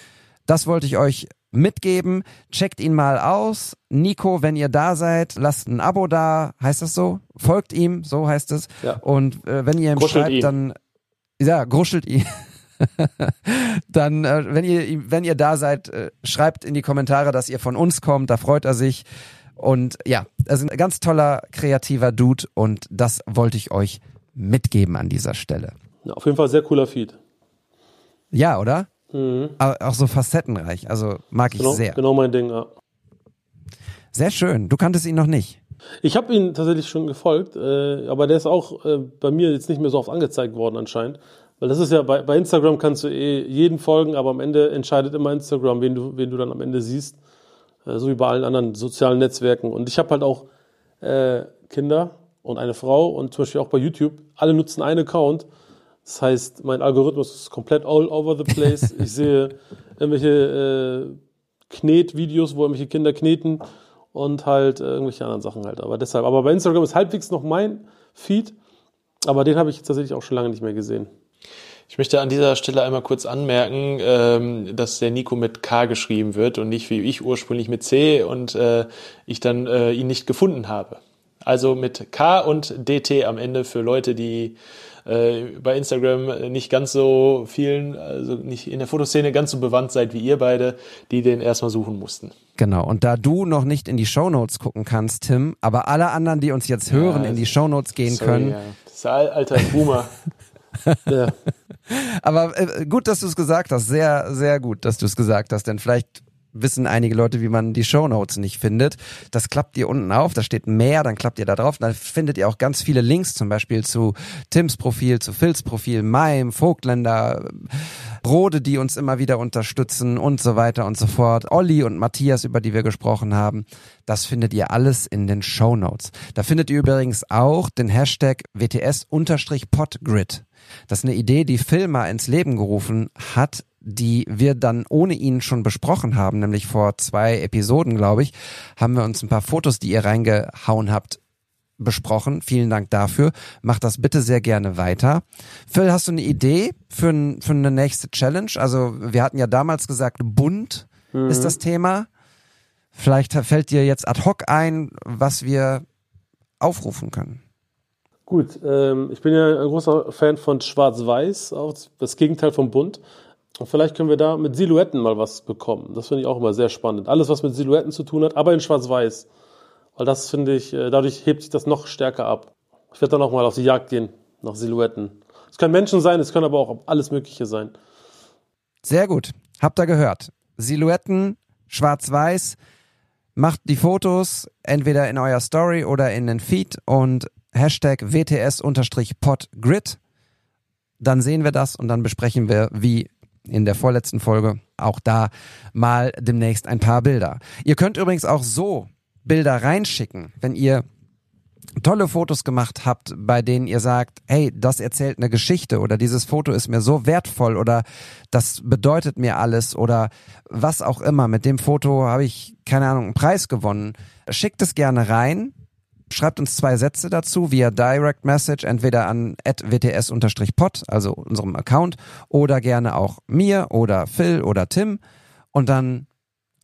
das wollte ich euch mitgeben. Checkt ihn mal aus. Nico, wenn ihr da seid, lasst ein Abo da. Heißt das so? Folgt ihm, so heißt es. Ja. Und äh, wenn ihr ihm gruschelt schreibt, ihn. dann ja, gruschelt ihn. dann, äh, wenn ihr wenn ihr da seid, äh, schreibt in die Kommentare, dass ihr von uns kommt. Da freut er sich. Und ja, also ein ganz toller, kreativer Dude und das wollte ich euch mitgeben an dieser Stelle. Ja, auf jeden Fall sehr cooler Feed. Ja, oder? Mhm. Aber auch so facettenreich, also mag ich genau, sehr. Genau mein Ding, ja. Sehr schön. Du kanntest ihn noch nicht. Ich habe ihn tatsächlich schon gefolgt, äh, aber der ist auch äh, bei mir jetzt nicht mehr so oft angezeigt worden anscheinend. Weil das ist ja, bei, bei Instagram kannst du eh jeden folgen, aber am Ende entscheidet immer Instagram, wen du, wen du dann am Ende siehst. Äh, so wie bei allen anderen sozialen Netzwerken. Und ich habe halt auch äh, Kinder und eine Frau und zum Beispiel auch bei YouTube. Alle nutzen einen Account. Das heißt, mein Algorithmus ist komplett all over the place. Ich sehe irgendwelche äh, Knetvideos, wo irgendwelche Kinder kneten und halt äh, irgendwelche anderen Sachen halt. Aber deshalb, aber bei Instagram ist halbwegs noch mein Feed, aber den habe ich tatsächlich auch schon lange nicht mehr gesehen. Ich möchte an dieser Stelle einmal kurz anmerken, ähm, dass der Nico mit K geschrieben wird und nicht wie ich ursprünglich mit C und äh, ich dann äh, ihn nicht gefunden habe. Also mit K und DT am Ende für Leute, die äh, bei Instagram nicht ganz so vielen, also nicht in der Fotoszene ganz so bewandt seid wie ihr beide, die den erstmal suchen mussten. Genau, und da du noch nicht in die Shownotes gucken kannst, Tim, aber alle anderen, die uns jetzt hören, ja, in die Shownotes gehen sorry, können. Ja. Das ist alter Boomer. ja. Aber äh, gut, dass du es gesagt hast. Sehr, sehr gut, dass du es gesagt hast. Denn vielleicht wissen einige Leute, wie man die Show Notes nicht findet. Das klappt ihr unten auf, da steht mehr, dann klappt ihr da drauf. Dann findet ihr auch ganz viele Links, zum Beispiel zu Tims Profil, zu Phils Profil, Maim, Vogtländer, Brode, die uns immer wieder unterstützen und so weiter und so fort. Olli und Matthias, über die wir gesprochen haben. Das findet ihr alles in den Show Notes. Da findet ihr übrigens auch den Hashtag WTS-Podgrid. Das ist eine Idee, die Phil mal ins Leben gerufen hat, die wir dann ohne ihn schon besprochen haben, nämlich vor zwei Episoden, glaube ich, haben wir uns ein paar Fotos, die ihr reingehauen habt, besprochen. Vielen Dank dafür. Mach das bitte sehr gerne weiter. Phil, hast du eine Idee für, ein, für eine nächste Challenge? Also wir hatten ja damals gesagt, bunt mhm. ist das Thema. Vielleicht fällt dir jetzt ad hoc ein, was wir aufrufen können. Gut, ähm, ich bin ja ein großer Fan von Schwarz-Weiß, das Gegenteil von Bunt. Und vielleicht können wir da mit Silhouetten mal was bekommen. Das finde ich auch immer sehr spannend. Alles, was mit Silhouetten zu tun hat, aber in Schwarz-Weiß. Weil das finde ich, äh, dadurch hebt sich das noch stärker ab. Ich werde dann auch mal auf die Jagd gehen nach Silhouetten. Es können Menschen sein, es können aber auch alles Mögliche sein. Sehr gut. Habt ihr gehört? Silhouetten, schwarz-weiß. Macht die Fotos entweder in euer Story oder in den Feed und Hashtag WTS-Podgrid. Dann sehen wir das und dann besprechen wir, wie in der vorletzten Folge, auch da mal demnächst ein paar Bilder. Ihr könnt übrigens auch so Bilder reinschicken, wenn ihr tolle Fotos gemacht habt, bei denen ihr sagt, hey, das erzählt eine Geschichte oder dieses Foto ist mir so wertvoll oder das bedeutet mir alles oder was auch immer. Mit dem Foto habe ich, keine Ahnung, einen Preis gewonnen. Schickt es gerne rein. Schreibt uns zwei Sätze dazu via Direct Message, entweder an wts-pod, also unserem Account, oder gerne auch mir oder Phil oder Tim. Und dann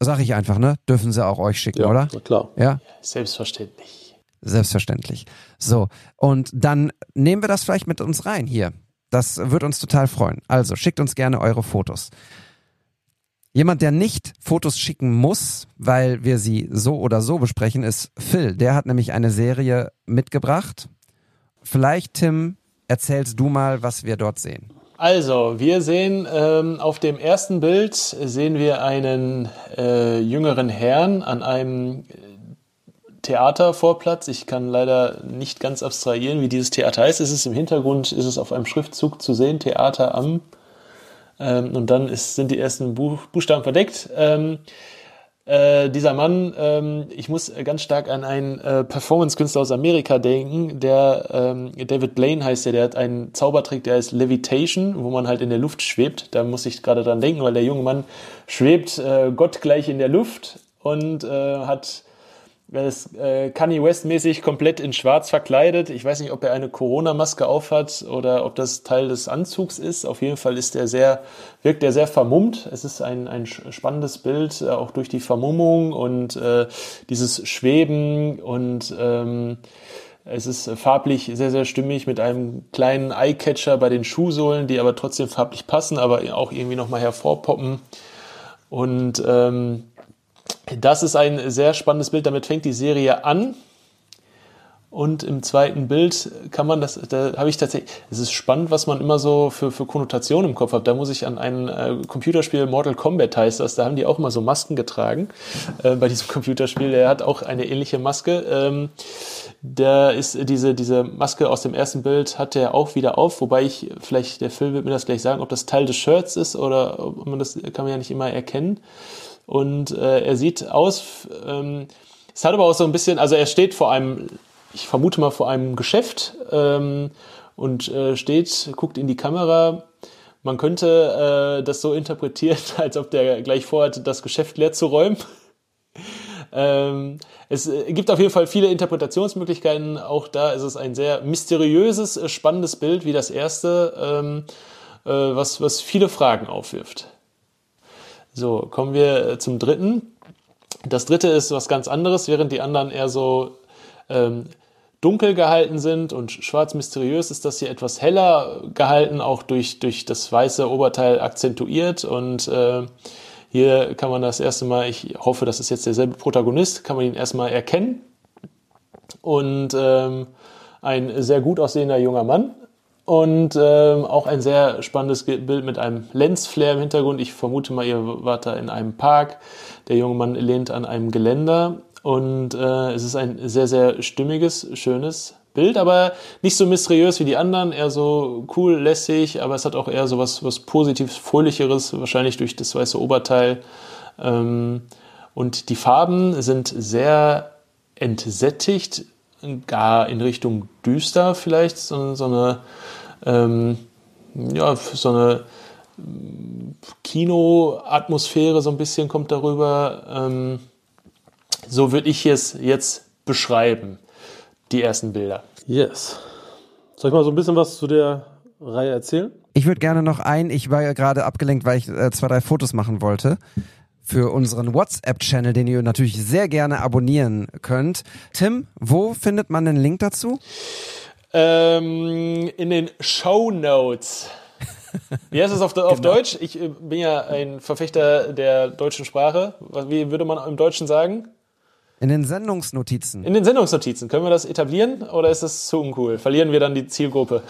Sag ich einfach, ne? Dürfen sie auch euch schicken, ja, oder? Na klar. Ja. Selbstverständlich. Selbstverständlich. So. Und dann nehmen wir das vielleicht mit uns rein hier. Das wird uns total freuen. Also schickt uns gerne eure Fotos. Jemand, der nicht Fotos schicken muss, weil wir sie so oder so besprechen, ist Phil. Der hat nämlich eine Serie mitgebracht. Vielleicht, Tim, erzählst du mal, was wir dort sehen. Also, wir sehen ähm, auf dem ersten Bild sehen wir einen äh, jüngeren Herrn an einem Theatervorplatz. Ich kann leider nicht ganz abstrahieren, wie dieses Theater heißt. Es ist im Hintergrund, ist es auf einem Schriftzug zu sehen, Theater am. Ähm, und dann ist, sind die ersten Buch, Buchstaben verdeckt. Ähm, äh, dieser Mann, ähm, ich muss ganz stark an einen äh, Performance-Künstler aus Amerika denken, der ähm, David Blaine heißt der, der hat einen Zaubertrick, der heißt Levitation, wo man halt in der Luft schwebt. Da muss ich gerade dran denken, weil der junge Mann schwebt äh, gottgleich in der Luft und äh, hat ist äh, Kanye West-mäßig komplett in schwarz verkleidet. Ich weiß nicht, ob er eine Corona-Maske aufhat oder ob das Teil des Anzugs ist. Auf jeden Fall ist er sehr, wirkt er sehr vermummt. Es ist ein, ein spannendes Bild, äh, auch durch die Vermummung und äh, dieses Schweben und ähm, es ist farblich sehr, sehr stimmig mit einem kleinen Eyecatcher bei den Schuhsohlen, die aber trotzdem farblich passen, aber auch irgendwie nochmal hervorpoppen. Und ähm, das ist ein sehr spannendes Bild. Damit fängt die Serie an. Und im zweiten Bild kann man das, da habe ich tatsächlich, es ist spannend, was man immer so für, für Konnotationen im Kopf hat. Da muss ich an ein äh, Computerspiel, Mortal Kombat heißt das, da haben die auch immer so Masken getragen äh, bei diesem Computerspiel. Der hat auch eine ähnliche Maske. Ähm, da ist diese, diese Maske aus dem ersten Bild hat er auch wieder auf, wobei ich, vielleicht, der Film wird mir das gleich sagen, ob das Teil des Shirts ist oder ob man das kann man ja nicht immer erkennen. Und äh, er sieht aus, ähm, es hat aber auch so ein bisschen, also er steht vor einem, ich vermute mal vor einem Geschäft ähm, und äh, steht, guckt in die Kamera. Man könnte äh, das so interpretieren, als ob der gleich vorhat, das Geschäft leer zu räumen. ähm, es äh, gibt auf jeden Fall viele Interpretationsmöglichkeiten. Auch da ist es ein sehr mysteriöses, äh, spannendes Bild wie das erste, ähm, äh, was, was viele Fragen aufwirft. So, kommen wir äh, zum dritten. Das dritte ist was ganz anderes, während die anderen eher so ähm, dunkel gehalten sind und schwarz mysteriös ist das hier etwas heller gehalten, auch durch, durch das weiße Oberteil akzentuiert und äh, hier kann man das erste Mal, ich hoffe, das ist jetzt derselbe Protagonist, kann man ihn erstmal erkennen und ähm, ein sehr gut aussehender junger Mann, und ähm, auch ein sehr spannendes Bild mit einem Lensflare im Hintergrund. Ich vermute mal, ihr wart da in einem Park. Der junge Mann lehnt an einem Geländer. Und äh, es ist ein sehr, sehr stimmiges, schönes Bild, aber nicht so mysteriös wie die anderen, eher so cool, lässig, aber es hat auch eher so was, was Positives, Fröhlicheres, wahrscheinlich durch das weiße Oberteil. Ähm, und die Farben sind sehr entsättigt, gar in Richtung düster vielleicht, so, so eine, ähm, ja, so eine Kinoatmosphäre so ein bisschen kommt darüber. Ähm, so würde ich es jetzt beschreiben. die ersten Bilder. Yes. Soll ich mal so ein bisschen was zu der Reihe erzählen? Ich würde gerne noch ein, ich war ja gerade abgelenkt, weil ich äh, zwei, drei Fotos machen wollte für unseren WhatsApp-Channel, den ihr natürlich sehr gerne abonnieren könnt. Tim, wo findet man den Link dazu? Ähm, in den Show Notes. Wie heißt es auf, auf Genau. Deutsch? Ich äh, bin ja ein Verfechter der deutschen Sprache. Wie würde man im Deutschen sagen? In den Sendungsnotizen. In den Sendungsnotizen. Können wir das etablieren oder ist das zu uncool? Verlieren wir dann die Zielgruppe?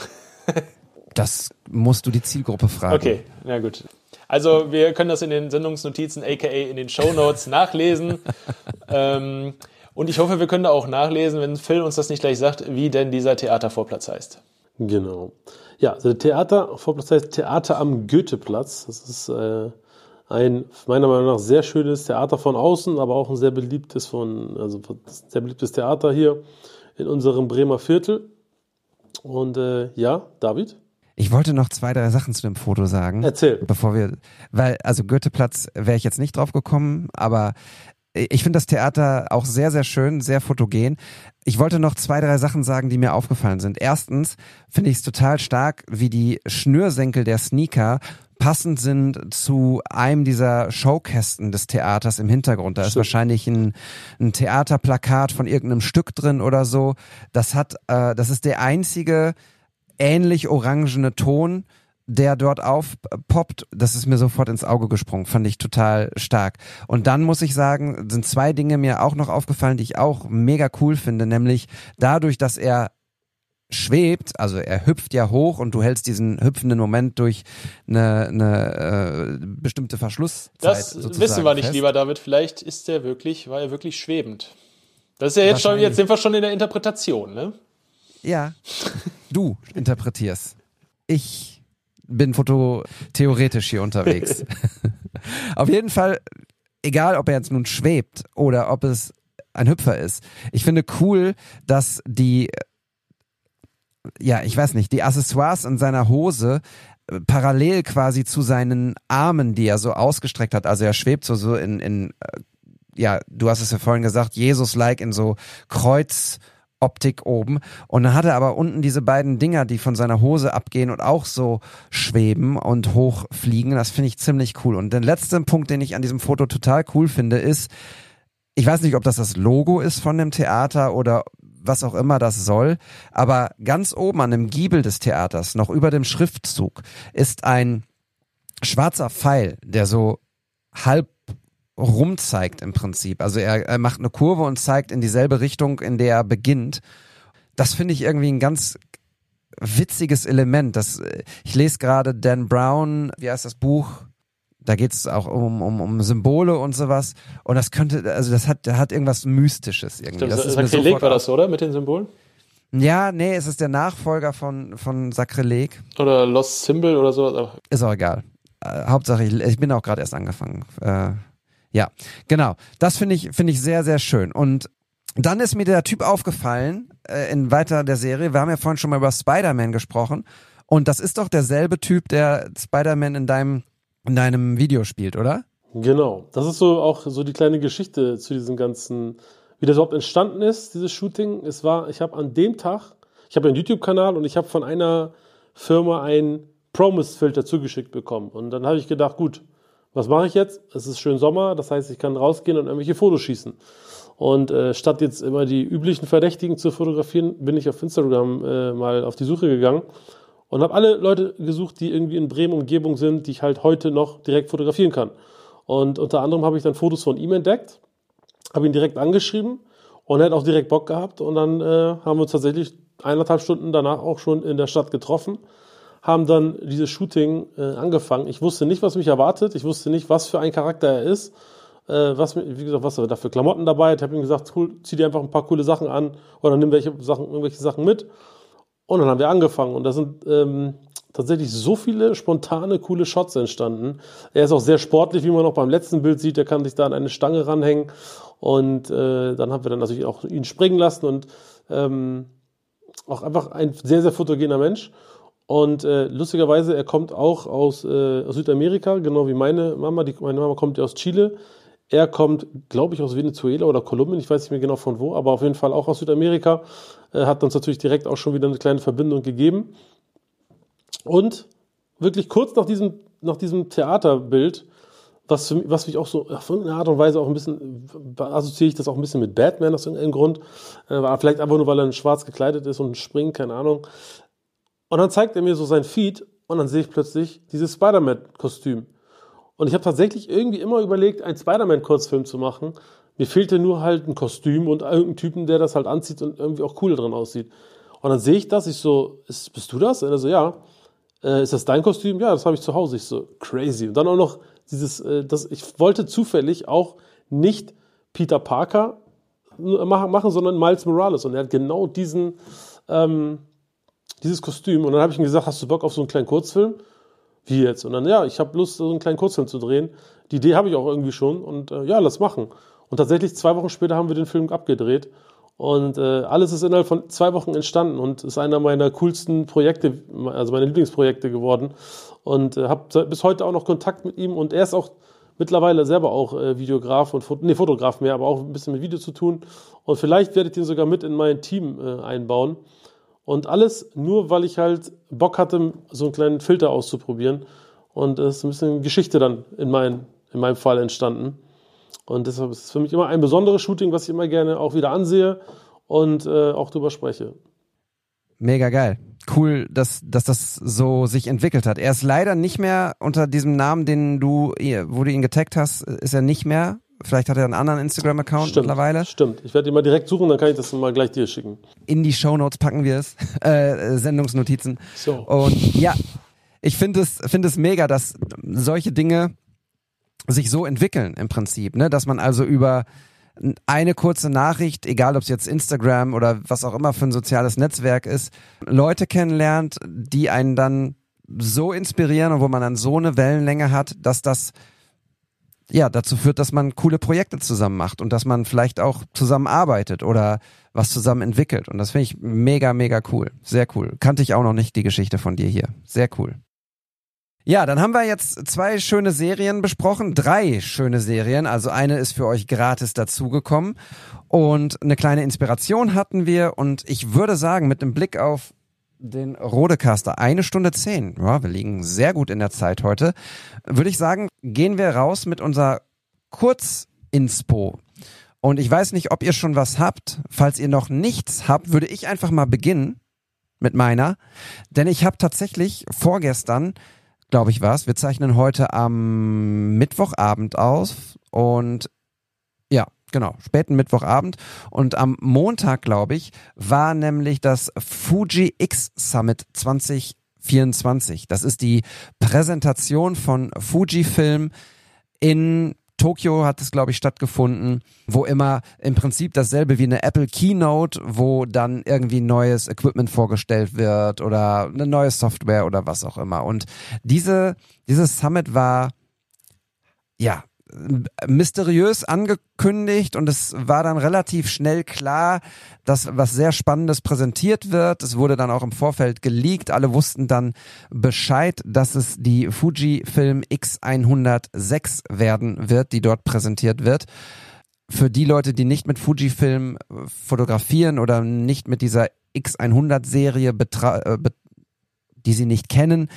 Das musst du die Zielgruppe fragen. Okay, na gut. Also wir können das in den Sendungsnotizen, aka in den Shownotes nachlesen. ähm, und ich hoffe, wir können da auch nachlesen, wenn Phil uns das nicht gleich sagt, wie denn dieser Theatervorplatz heißt. Genau. Ja, also der Theatervorplatz heißt Theater am Goetheplatz. Das ist äh, ein meiner Meinung nach sehr schönes Theater von außen, aber auch ein sehr beliebtes von, also sehr beliebtes Theater hier in unserem Bremer Viertel. Und äh, ja, David, Ich wollte noch zwei, drei Sachen zu dem Foto sagen. erzähl. Bevor wir, weil, also Goetheplatz wäre ich jetzt nicht drauf gekommen, aber ich finde das Theater auch sehr, sehr schön, sehr fotogen. Ich wollte noch zwei, drei Sachen sagen, die mir aufgefallen sind. Erstens finde ich es total stark, wie die Schnürsenkel der Sneaker passend sind zu einem dieser Showkästen des Theaters im Hintergrund. Da ist Stimmt. wahrscheinlich ein, ein Theaterplakat von irgendeinem Stück drin oder so. Das hat, äh, das ist der einzige ähnlich orangene Ton, der dort aufpoppt, das ist mir sofort ins Auge gesprungen, fand ich total stark. Und dann muss ich sagen, sind zwei Dinge mir auch noch aufgefallen, die ich auch mega cool finde, nämlich dadurch, dass er schwebt, also er hüpft ja hoch und du hältst diesen hüpfenden Moment durch eine, eine äh, bestimmte Verschlusszeit Das wissen wir nicht, fest. lieber David. Vielleicht ist der wirklich, war er wirklich schwebend. Das ist ja jetzt schon, jetzt sind wir schon in der Interpretation, ne? Ja, du interpretierst. Ich bin fototheoretisch hier unterwegs. Auf jeden Fall, egal ob er jetzt nun schwebt oder ob es ein Hüpfer ist. Ich finde cool, dass die, ja, ich weiß nicht, die Accessoires in seiner Hose äh, parallel quasi zu seinen Armen, die er so ausgestreckt hat. Also er schwebt so, so in, in äh, ja, du hast es ja vorhin gesagt, Jesus-like in so Kreuzoptik oben. Und dann hat er aber unten diese beiden Dinger, die von seiner Hose abgehen und auch so schweben und hochfliegen. Das finde ich ziemlich cool. Und der letzte Punkt, den ich an diesem Foto total cool finde, ist, ich weiß nicht, ob das das Logo ist von dem Theater oder was auch immer das soll, aber ganz oben an dem Giebel des Theaters, noch über dem Schriftzug, ist ein schwarzer Pfeil, der so halb rum zeigt im Prinzip. Also er, er macht eine Kurve und zeigt in dieselbe Richtung, in der er beginnt. Das finde ich irgendwie ein ganz witziges Element. Das, äh, ich lese gerade Dan Brown, wie heißt das Buch? Da geht es auch um, um, um Symbole und sowas. Und das könnte, also das hat, hat irgendwas Mystisches irgendwie. Das ist Sakrileg war das, oder? Mit den Symbolen? Ja, nee, es ist der Nachfolger von, von Sakrileg. Oder Lost Symbol oder so. Aber Ist auch egal. Äh, Hauptsache, ich, ich bin auch gerade erst angefangen. Äh, ja, genau. Das finde ich, finde ich sehr, sehr schön. Und dann ist mir der Typ aufgefallen, äh, in weiter der Serie. Wir haben ja vorhin schon mal über Spider-Man gesprochen. Und das ist doch derselbe Typ, der Spider-Man in deinem, in deinem Video spielt, oder? Genau. Das ist so auch so die kleine Geschichte zu diesem ganzen, wie das überhaupt entstanden ist, dieses Shooting. Es war, ich habe an dem Tag, ich habe einen YouTube-Kanal und ich habe von einer Firma einen Promise-Filter zugeschickt bekommen. Und dann habe ich gedacht, gut, was mache ich jetzt? Es ist schön Sommer, das heißt, ich kann rausgehen und irgendwelche Fotos schießen. Und äh, statt jetzt immer die üblichen Verdächtigen zu fotografieren, bin ich auf Instagram äh, mal auf die Suche gegangen und habe alle Leute gesucht, die irgendwie in Bremen Umgebung sind, die ich halt heute noch direkt fotografieren kann. Und unter anderem habe ich dann Fotos von ihm entdeckt, habe ihn direkt angeschrieben und er hat auch direkt Bock gehabt. Und dann äh, haben wir uns tatsächlich eineinhalb Stunden danach auch schon in der Stadt getroffen, haben dann dieses Shooting äh, angefangen. Ich wusste nicht, was mich erwartet. Ich wusste nicht, was für ein Charakter er ist. Äh, was, wie gesagt, was er da für Klamotten dabei hat. Ich habe ihm gesagt, cool, zieh dir einfach ein paar coole Sachen an oder nimm welche Sachen, irgendwelche Sachen mit. Und dann haben wir angefangen und da sind ähm, tatsächlich so viele spontane, coole Shots entstanden. Er ist auch sehr sportlich, wie man auch beim letzten Bild sieht. Er kann sich da an eine Stange ranhängen und äh, dann haben wir dann natürlich auch ihn springen lassen und ähm, auch einfach ein sehr, sehr fotogener Mensch. Und äh, lustigerweise, er kommt auch aus, äh, Südamerika, genau wie meine Mama. Die, meine Mama kommt ja aus Chile. Er kommt, glaube ich, aus Venezuela oder Kolumbien, ich weiß nicht mehr genau von wo, aber auf jeden Fall auch aus Südamerika. Er hat uns natürlich direkt auch schon wieder eine kleine Verbindung gegeben. Und wirklich kurz nach diesem, nach diesem Theaterbild, was, für, mich- was mich auch so auf irgendeine Art und Weise auch ein bisschen, assoziiere ich das auch ein bisschen mit Batman aus irgendeinem Grund. Äh, vielleicht einfach nur, weil er in schwarz gekleidet ist und springt, keine Ahnung. Und dann zeigt er mir so sein Feed und dann sehe ich plötzlich dieses Spider-Man-Kostüm. Und ich habe tatsächlich irgendwie immer überlegt, einen Spider-Man-Kurzfilm zu machen. Mir fehlte nur halt ein Kostüm und irgendein Typen, der das halt anzieht und irgendwie auch cool drin aussieht. Und dann sehe ich das, ich so, ist, bist du das? Und er so, ja. Äh, ist das dein Kostüm? Ja, das habe ich zu Hause. Ich so, crazy. Und dann auch noch dieses, äh, das, ich wollte zufällig auch nicht Peter Parker machen, machen, sondern Miles Morales. Und er hat genau diesen, ähm, dieses Kostüm. Und dann habe ich ihm gesagt, hast du Bock auf so einen kleinen Kurzfilm? Wie jetzt? Und dann, ja, ich habe Lust, so einen kleinen Kurzfilm zu drehen. Die Idee habe ich auch irgendwie schon. Und äh, ja, lass machen. Und tatsächlich zwei Wochen später haben wir den Film abgedreht. Und äh, alles ist innerhalb von zwei Wochen entstanden und ist einer meiner coolsten Projekte, also meine Lieblingsprojekte geworden. Und äh, habe bis heute auch noch Kontakt mit ihm. Und er ist auch mittlerweile selber auch äh, Videograf und Fot nee, Fotograf mehr, aber auch ein bisschen mit Video zu tun. Und vielleicht werde ich den sogar mit in mein Team äh, einbauen. Und alles nur, weil ich halt Bock hatte, so einen kleinen Filter auszuprobieren. Und es ist ein bisschen Geschichte dann in, mein, in meinem Fall entstanden. Und deshalb ist es für mich immer ein besonderes Shooting, was ich immer gerne auch wieder ansehe und äh, auch drüber spreche. Mega geil. Cool, dass, dass das so sich entwickelt hat. Er ist leider nicht mehr unter diesem Namen, den du, wo du ihn getaggt hast, ist er nicht mehr. Vielleicht hat er einen anderen Instagram-Account mittlerweile. Stimmt. Ich werde ihn mal direkt suchen, dann kann ich das mal gleich dir schicken. In die Shownotes packen wir es. Äh, Sendungsnotizen. So. Und ja, ich finde es, finde es mega, dass solche Dinge sich so entwickeln im Prinzip, ne? Dass man also über eine kurze Nachricht, egal ob es jetzt Instagram oder was auch immer für ein soziales Netzwerk ist, Leute kennenlernt, die einen dann so inspirieren und wo man dann so eine Wellenlänge hat, dass das ja dazu führt, dass man coole Projekte zusammen macht und dass man vielleicht auch zusammen arbeitet oder was zusammen entwickelt. Und das finde ich mega, mega cool. Sehr cool. Kannte ich auch noch nicht die Geschichte von dir hier. Sehr cool. Ja, dann haben wir jetzt zwei schöne Serien besprochen, drei schöne Serien. Also eine ist für euch gratis dazugekommen und eine kleine Inspiration hatten wir. Und ich würde sagen, mit dem Blick auf den Rodecaster, eine Stunde zehn, ja, wir liegen sehr gut in der Zeit heute, würde ich sagen, gehen wir raus mit unserer Kurzinspo. Und ich weiß nicht, ob ihr schon was habt. Falls ihr noch nichts habt, würde ich einfach mal beginnen mit meiner. Denn ich habe tatsächlich vorgestern glaube ich, was. Wir zeichnen heute am Mittwochabend aus und ja, genau, späten Mittwochabend. Und am Montag, glaube ich, war nämlich das Fuji X Summit 2024. Das ist die Präsentation von Fujifilm in Tokio hat es, glaube ich, stattgefunden, wo immer im Prinzip dasselbe wie eine Apple Keynote, wo dann irgendwie neues Equipment vorgestellt wird oder eine neue Software oder was auch immer. Und diese, dieses Summit war, ja, mysteriös angekündigt und es war dann relativ schnell klar, dass was sehr Spannendes präsentiert wird. Es wurde dann auch im Vorfeld geleakt. Alle wussten dann Bescheid, dass es die Fujifilm X106 werden wird, die dort präsentiert wird. Für die Leute, die nicht mit Fujifilm fotografieren oder nicht mit dieser X100 Serie, die sie nicht kennen,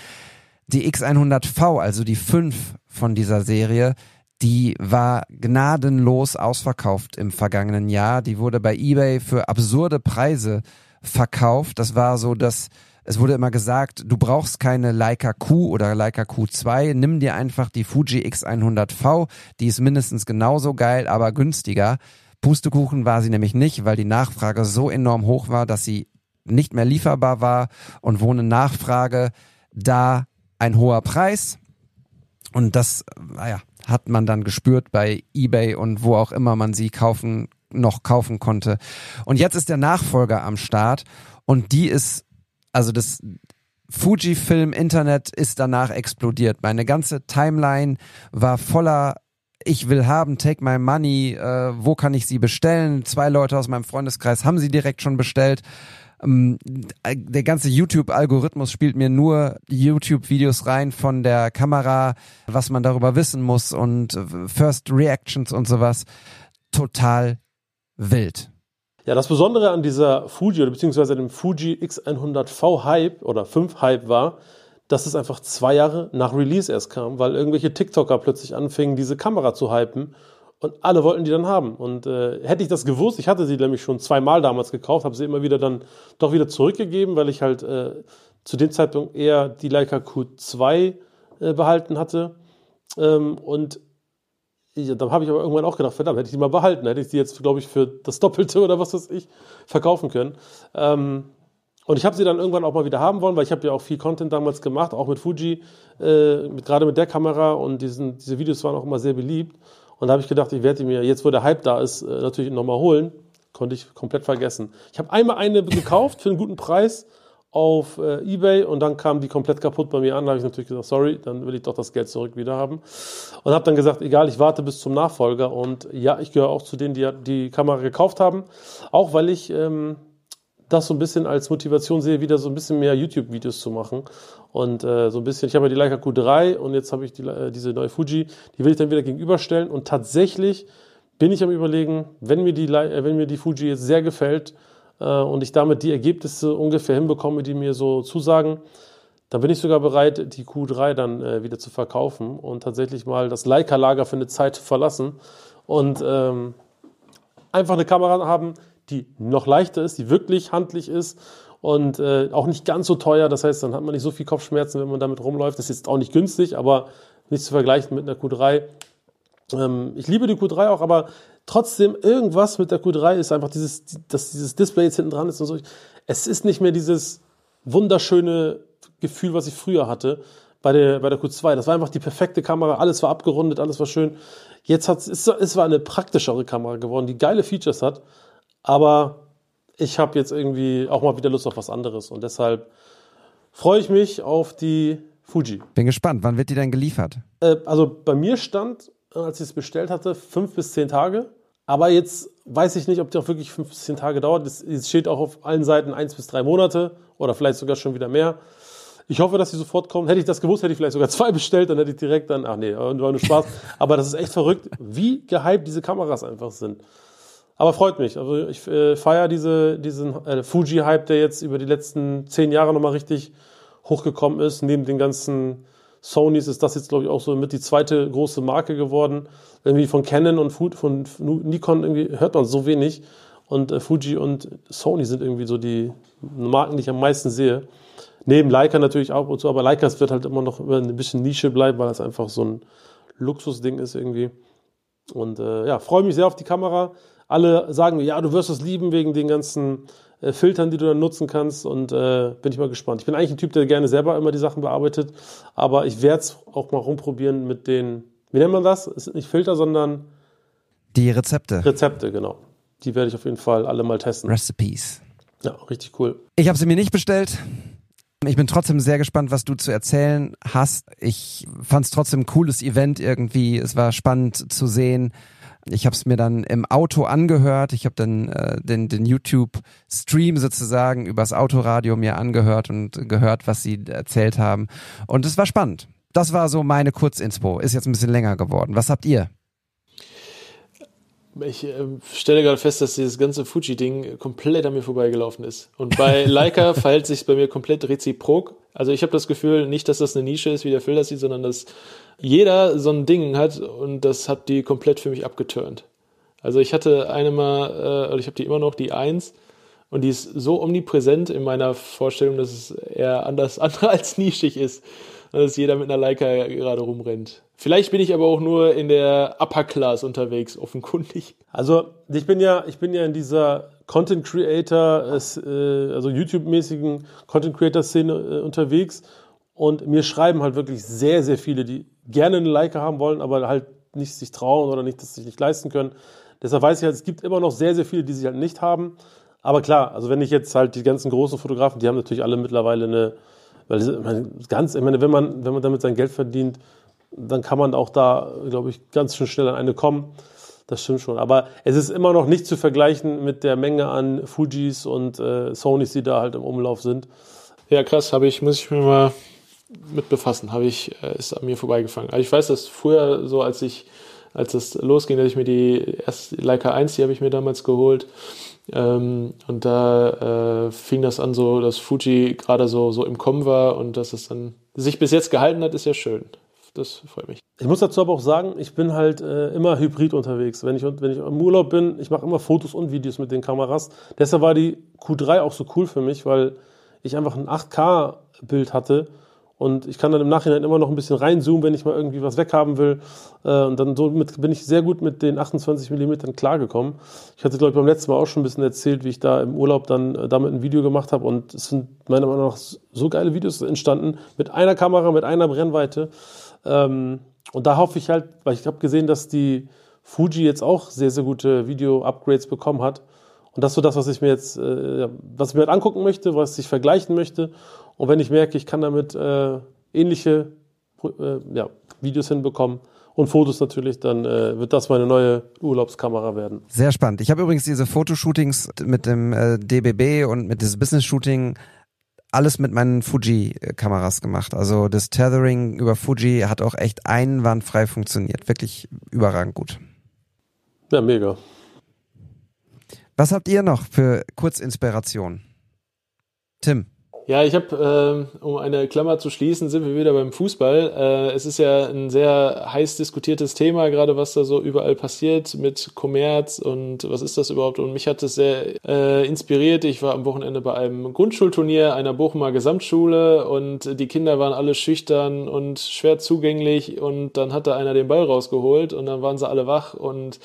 die X100V, also die 5 von dieser Serie, die war gnadenlos ausverkauft im vergangenen Jahr. Die wurde bei eBay für absurde Preise verkauft. Das war so, dass es wurde immer gesagt, du brauchst keine Leica Q oder Leica Q2, nimm dir einfach die Fuji X100V, die ist mindestens genauso geil, aber günstiger. Pustekuchen war sie nämlich nicht, weil die Nachfrage so enorm hoch war, dass sie nicht mehr lieferbar war und wo eine Nachfrage, da ein hoher Preis. Und das, naja, hat man dann gespürt bei eBay und wo auch immer man sie kaufen, noch kaufen konnte. Und jetzt ist der Nachfolger am Start und die ist, also das Fujifilm Internet ist danach explodiert. Meine ganze Timeline war voller ich will haben, take my money, äh, wo kann ich sie bestellen? Zwei Leute aus meinem Freundeskreis haben sie direkt schon bestellt. Ähm, der ganze YouTube-Algorithmus spielt mir nur YouTube-Videos rein von der Kamera, was man darüber wissen muss und äh, First Reactions und sowas. Total wild. Ja, das Besondere an dieser Fuji oder beziehungsweise dem Fuji X100V Hype oder 5 Hype war, dass es einfach zwei Jahre nach Release erst kam, weil irgendwelche TikToker plötzlich anfingen, diese Kamera zu hypen und alle wollten die dann haben. Und äh, hätte ich das gewusst, ich hatte sie nämlich schon zweimal damals gekauft, habe sie immer wieder dann doch wieder zurückgegeben, weil ich halt äh, zu dem Zeitpunkt eher die Leica Q2 äh, behalten hatte. Ähm, und ja, dann habe ich aber irgendwann auch gedacht, verdammt, hätte ich die mal behalten, hätte ich die jetzt, glaube ich, für das Doppelte oder was weiß ich verkaufen können. Ähm, und ich habe sie dann irgendwann auch mal wieder haben wollen, weil ich habe ja auch viel Content damals gemacht, auch mit Fuji, äh, gerade mit der Kamera und diesen, diese Videos waren auch immer sehr beliebt. Und da habe ich gedacht, ich werde die mir, jetzt wo der Hype da ist, äh, natürlich nochmal holen. Konnte ich komplett vergessen. Ich habe einmal eine gekauft für einen guten Preis auf äh, Ebay und dann kam die komplett kaputt bei mir an. Da habe ich natürlich gesagt, sorry, dann will ich doch das Geld zurück wieder haben. Und habe dann gesagt, egal, ich warte bis zum Nachfolger. Und ja, ich gehöre auch zu denen, die die Kamera gekauft haben. Auch weil ich ähm, das so ein bisschen als Motivation sehe, wieder so ein bisschen mehr YouTube-Videos zu machen. Und äh, so ein bisschen, ich habe ja die Leica Q3 und jetzt habe ich die, äh, diese neue Fuji, die will ich dann wieder gegenüberstellen. Und tatsächlich bin ich am überlegen, wenn mir die, äh, wenn mir die Fuji jetzt sehr gefällt, äh, und ich damit die Ergebnisse ungefähr hinbekomme, die mir so zusagen, dann bin ich sogar bereit, die Q3 dann äh, wieder zu verkaufen und tatsächlich mal das Leica-Lager für eine Zeit verlassen und ähm, einfach eine Kamera haben, die noch leichter ist, die wirklich handlich ist und äh, auch nicht ganz so teuer. Das heißt, dann hat man nicht so viel Kopfschmerzen, wenn man damit rumläuft. Das ist jetzt auch nicht günstig, aber nicht zu vergleichen mit einer Q3. Ähm, ich liebe die Q3 auch, aber trotzdem irgendwas mit der Q3 ist einfach dieses, dass dieses Display jetzt hinten dran ist und so. Es ist nicht mehr dieses wunderschöne Gefühl, was ich früher hatte bei der, bei der Q2. Das war einfach die perfekte Kamera, alles war abgerundet, alles war schön. Jetzt hat es, es war eine praktischere Kamera geworden, die geile Features hat, aber ich habe jetzt irgendwie auch mal wieder Lust auf was anderes und deshalb freue ich mich auf die Fuji. Bin gespannt, wann wird die denn geliefert? Äh, also bei mir stand als ich es bestellt hatte, fünf bis zehn Tage. Aber jetzt weiß ich nicht, ob die auch wirklich fünf bis zehn Tage dauert. Es steht auch auf allen Seiten eins bis drei Monate oder vielleicht sogar schon wieder mehr. Ich hoffe, dass sie sofort kommen. Hätte ich das gewusst, hätte ich vielleicht sogar zwei bestellt, dann hätte ich direkt dann, ach nee, war nur Spaß. Aber das ist echt verrückt, wie gehypt diese Kameras einfach sind. Aber freut mich. Also ich äh, feiere diese, diesen äh, Fuji-Hype, der jetzt über die letzten zehn Jahre nochmal richtig hochgekommen ist, neben den ganzen Sonys ist das jetzt, glaube ich, auch so mit die zweite große Marke geworden. Irgendwie von Canon und von Nikon irgendwie hört man so wenig. Und äh, Fuji und Sony sind irgendwie so die Marken, die ich am meisten sehe. Neben Leica natürlich auch und so, aber Leica wird halt immer noch ein bisschen Nische bleiben, weil das einfach so ein Luxusding ist irgendwie. Und äh, ja, freue mich sehr auf die Kamera. Alle sagen mir, ja, du wirst es lieben wegen den ganzen äh, Filtern, die du dann nutzen kannst. Und äh, bin ich mal gespannt. Ich bin eigentlich ein Typ, der gerne selber immer die Sachen bearbeitet, aber ich werde es auch mal rumprobieren mit den, wie nennt man das? Es sind nicht Filter, sondern die Rezepte. Rezepte, genau. Die werde ich auf jeden Fall alle mal testen. Recipes. Ja, richtig cool. Ich habe sie mir nicht bestellt. Ich bin trotzdem sehr gespannt, was du zu erzählen hast. Ich fand es trotzdem ein cooles Event irgendwie. Es war spannend zu sehen, ich habe es mir dann im Auto angehört. Ich habe dann äh, den, den YouTube-Stream sozusagen übers Autoradio mir angehört und gehört, was sie erzählt haben. Und es war spannend. Das war so meine Kurzinspo. Ist jetzt ein bisschen länger geworden. Was habt ihr? Ich äh, stelle gerade fest, dass dieses ganze Fuji-Ding komplett an mir vorbeigelaufen ist. Und bei Leica verhält sich bei mir komplett reziprok. Also ich habe das Gefühl, nicht, dass das eine Nische ist, wie der Phil das sieht, sondern dass jeder so ein Ding hat und das hat die komplett für mich abgeturnt. Also ich hatte eine mal, äh, ich habe die immer noch, die 1 und die ist so omnipräsent in meiner Vorstellung, dass es eher anders andere als nischig ist dass jeder mit einer Leica gerade rumrennt. Vielleicht bin ich aber auch nur in der Upper Class unterwegs, offenkundig. Also ich bin ja, ich bin ja in dieser Content Creator, äh, also YouTube-mäßigen Content Creator Szene äh, unterwegs und mir schreiben halt wirklich sehr, sehr viele, die gerne eine Leica haben wollen, aber halt nicht sich trauen oder nicht, das sich nicht leisten können. Deshalb weiß ich halt, es gibt immer noch sehr, sehr viele, die sie halt nicht haben. Aber klar, also wenn ich jetzt halt die ganzen großen Fotografen, die haben natürlich alle mittlerweile eine, weil ganz, ich meine, wenn man, wenn man damit sein Geld verdient, dann kann man auch da, glaube ich, ganz schön schnell an eine kommen. Das stimmt schon. Aber es ist immer noch nicht zu vergleichen mit der Menge an Fujis und äh, Sonys, die da halt im Umlauf sind. Ja, krass, habe ich, muss ich mir mal mit befassen, habe ich, äh, ist an mir vorbeigefangen. Also ich weiß, dass früher so, als ich, als es losging, dass ich mir die erste Leica 1, die habe ich mir damals geholt. Ähm, und da äh, fing das an, so dass Fuji gerade so, so im Kommen war und dass es dann sich bis jetzt gehalten hat, ist ja schön das freut mich. Ich muss dazu aber auch sagen, ich bin halt äh, immer hybrid unterwegs. Wenn ich, wenn ich im Urlaub bin, ich mache immer Fotos und Videos mit den Kameras. Deshalb war die Q3 auch so cool für mich, weil ich einfach ein 8K-Bild hatte und ich kann dann im Nachhinein immer noch ein bisschen reinzoomen, wenn ich mal irgendwie was weghaben will. Äh, und dann somit bin ich sehr gut mit den 28 mm klargekommen. Ich hatte, glaube ich, beim letzten Mal auch schon ein bisschen erzählt, wie ich da im Urlaub dann äh, damit ein Video gemacht habe. Und es sind meiner Meinung nach so geile Videos entstanden. Mit einer Kamera, mit einer Brennweite. Ähm, und da hoffe ich halt, weil ich habe gesehen, dass die Fuji jetzt auch sehr, sehr gute Video-Upgrades bekommen hat. Und das ist so das, was ich mir jetzt, äh, was ich mir halt angucken möchte, was ich vergleichen möchte. Und wenn ich merke, ich kann damit äh, ähnliche äh, ja, Videos hinbekommen und Fotos natürlich, dann äh, wird das meine neue Urlaubskamera werden. Sehr spannend. Ich habe übrigens diese Fotoshootings mit dem äh, DBB und mit diesem Business-Shooting alles mit meinen Fuji-Kameras gemacht. Also das Tethering über Fuji hat auch echt einwandfrei funktioniert. Wirklich überragend gut. Ja, mega. Was habt ihr noch für Kurzinspiration? Tim. Ja, ich habe, äh, um eine Klammer zu schließen, sind wir wieder beim Fußball. Äh, es ist ja ein sehr heiß diskutiertes Thema, gerade was da so überall passiert mit Kommerz und was ist das überhaupt. Und mich hat es sehr äh, inspiriert. Ich war am Wochenende bei einem Grundschulturnier einer Bochumer Gesamtschule und die Kinder waren alle schüchtern und schwer zugänglich und dann hat da einer den Ball rausgeholt und dann waren sie alle wach und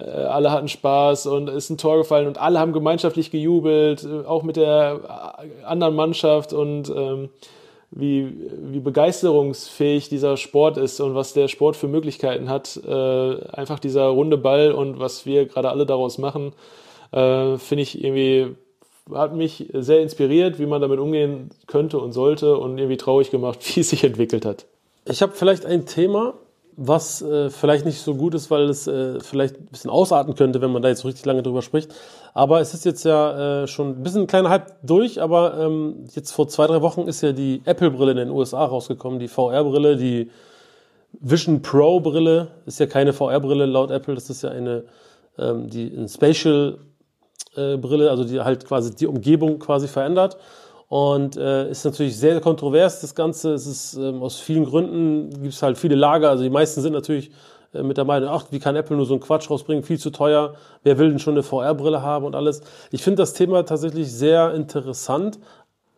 alle hatten Spaß und ist ein Tor gefallen und alle haben gemeinschaftlich gejubelt, äh, auch mit der äh, anderen Mannschaft und ähm, wie, wie begeisterungsfähig dieser Sport ist und was der Sport für Möglichkeiten hat. Äh, einfach dieser runde Ball und was wir gerade alle daraus machen, äh, finde ich irgendwie, hat mich sehr inspiriert, wie man damit umgehen könnte und sollte und irgendwie traurig gemacht, wie es sich entwickelt hat. Ich habe vielleicht ein Thema, was äh, vielleicht nicht so gut ist, weil es äh, vielleicht ein bisschen ausarten könnte, wenn man da jetzt richtig lange drüber spricht. Aber es ist jetzt ja äh, schon ein bisschen ein kleiner Hype durch, aber ähm, jetzt vor zwei, drei Wochen ist ja die Apple-Brille in den USA rausgekommen, die VR-Brille, die Vision Pro-Brille, ist ja keine VR-Brille laut Apple, das ist ja eine, ähm, die eine Spatial-Brille, äh, also die halt quasi die Umgebung quasi verändert. Und äh, ist natürlich sehr kontrovers, das Ganze. Es ist ähm, aus vielen Gründen, gibt es halt viele Lager. Also die meisten sind natürlich äh, mit der Meinung, ach, wie kann Apple nur so einen Quatsch rausbringen, viel zu teuer. Wer will denn schon eine VR-Brille haben und alles? Ich finde das Thema tatsächlich sehr interessant,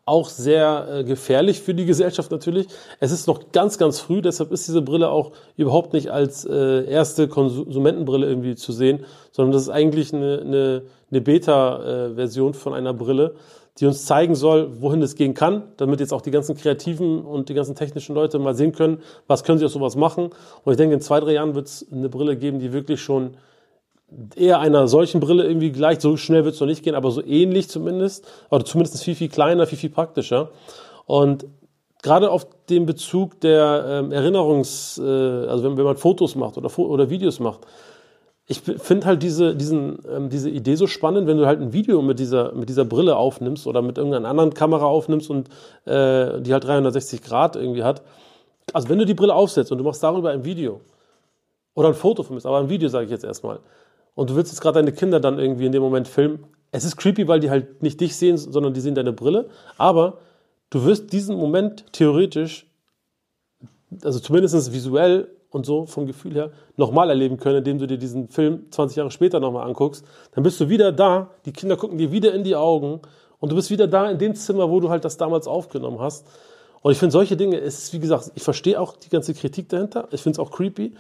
auch sehr äh, gefährlich für die Gesellschaft natürlich. Es ist noch ganz, ganz früh, deshalb ist diese Brille auch überhaupt nicht als äh, erste Konsumentenbrille irgendwie zu sehen, sondern das ist eigentlich eine, eine, eine Beta-Version äh, von einer Brille die uns zeigen soll, wohin es gehen kann, damit jetzt auch die ganzen Kreativen und die ganzen technischen Leute mal sehen können, was können sie aus sowas machen. Und ich denke, in zwei, drei Jahren wird es eine Brille geben, die wirklich schon eher einer solchen Brille irgendwie gleich, so schnell wird es noch nicht gehen, aber so ähnlich zumindest, oder zumindest viel, viel kleiner, viel, viel praktischer. Und gerade auf den Bezug der ähm, Erinnerungs, äh, also wenn, wenn man Fotos macht oder, oder Videos macht, ich finde halt diese, diesen, ähm, diese Idee so spannend, wenn du halt ein Video mit dieser, mit dieser Brille aufnimmst oder mit irgendeiner anderen Kamera aufnimmst und äh, die halt 360 Grad irgendwie hat. Also wenn du die Brille aufsetzt und du machst darüber ein Video oder ein Foto von mir, aber ein Video sage ich jetzt erstmal, und du willst jetzt gerade deine Kinder dann irgendwie in dem Moment filmen, es ist creepy, weil die halt nicht dich sehen, sondern die sehen deine Brille, aber du wirst diesen Moment theoretisch, also zumindest visuell und so vom Gefühl her nochmal erleben können, indem du dir diesen Film 20 Jahre später nochmal anguckst, dann bist du wieder da, die Kinder gucken dir wieder in die Augen und du bist wieder da in dem Zimmer, wo du halt das damals aufgenommen hast. Und ich finde solche Dinge, es ist wie gesagt, ich verstehe auch die ganze Kritik dahinter, ich finde es auch creepy,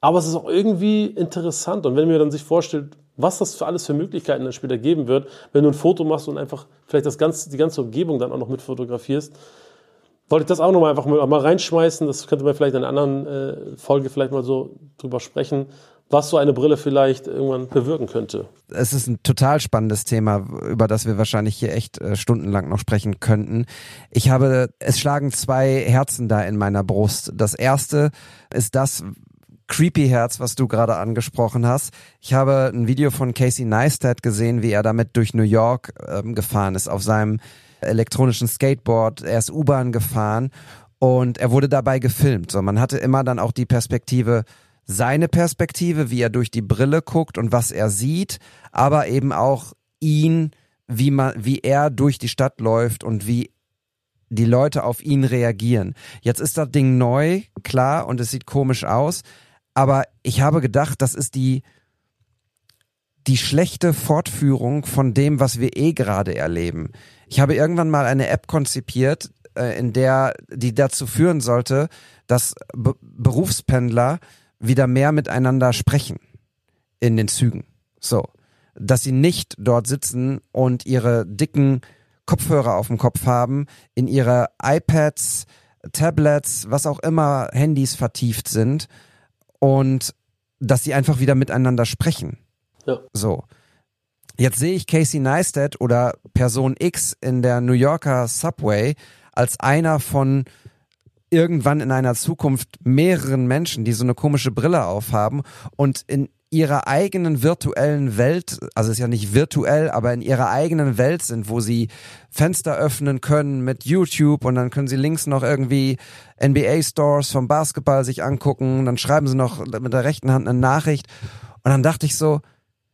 aber es ist auch irgendwie interessant. Und wenn mir dann sich vorstellt, was das für alles für Möglichkeiten dann später geben wird, wenn du ein Foto machst und einfach vielleicht das ganze, die ganze Umgebung dann auch noch mit fotografierst, wollte ich das auch nochmal einfach mal, reinschmeißen. Das könnte man vielleicht in einer anderen äh, Folge vielleicht mal so drüber sprechen, was so eine Brille vielleicht irgendwann bewirken könnte. Es ist ein total spannendes Thema, über das wir wahrscheinlich hier echt äh, stundenlang noch sprechen könnten. Ich habe, es schlagen zwei Herzen da in meiner Brust. Das erste ist das, Creepy Herz, was du gerade angesprochen hast. Ich habe ein Video von Casey Neistat gesehen, wie er damit durch New York ähm, gefahren ist auf seinem elektronischen Skateboard. Er ist U-Bahn gefahren und er wurde dabei gefilmt. So, man hatte immer dann auch die Perspektive, seine Perspektive, wie er durch die Brille guckt und was er sieht, aber eben auch ihn, wie man, wie er durch die Stadt läuft und wie die Leute auf ihn reagieren. Jetzt ist das Ding neu, klar, und es sieht komisch aus, aber ich habe gedacht, das ist die, die schlechte Fortführung von dem, was wir eh gerade erleben. Ich habe irgendwann mal eine App konzipiert, äh, in der, die dazu führen sollte, dass Be Berufspendler wieder mehr miteinander sprechen in den Zügen. So. Dass sie nicht dort sitzen und ihre dicken Kopfhörer auf dem Kopf haben, in ihre iPads, Tablets, was auch immer, Handys vertieft sind und dass sie einfach wieder miteinander sprechen. Ja. So. Jetzt sehe ich Casey Neistat oder Person X in der New Yorker Subway als einer von irgendwann in einer Zukunft mehreren Menschen, die so eine komische Brille aufhaben und in ihrer eigenen virtuellen Welt, also ist ja nicht virtuell, aber in ihrer eigenen Welt sind, wo sie Fenster öffnen können mit YouTube und dann können sie links noch irgendwie NBA Stores vom Basketball sich angucken, dann schreiben sie noch mit der rechten Hand eine Nachricht und dann dachte ich so,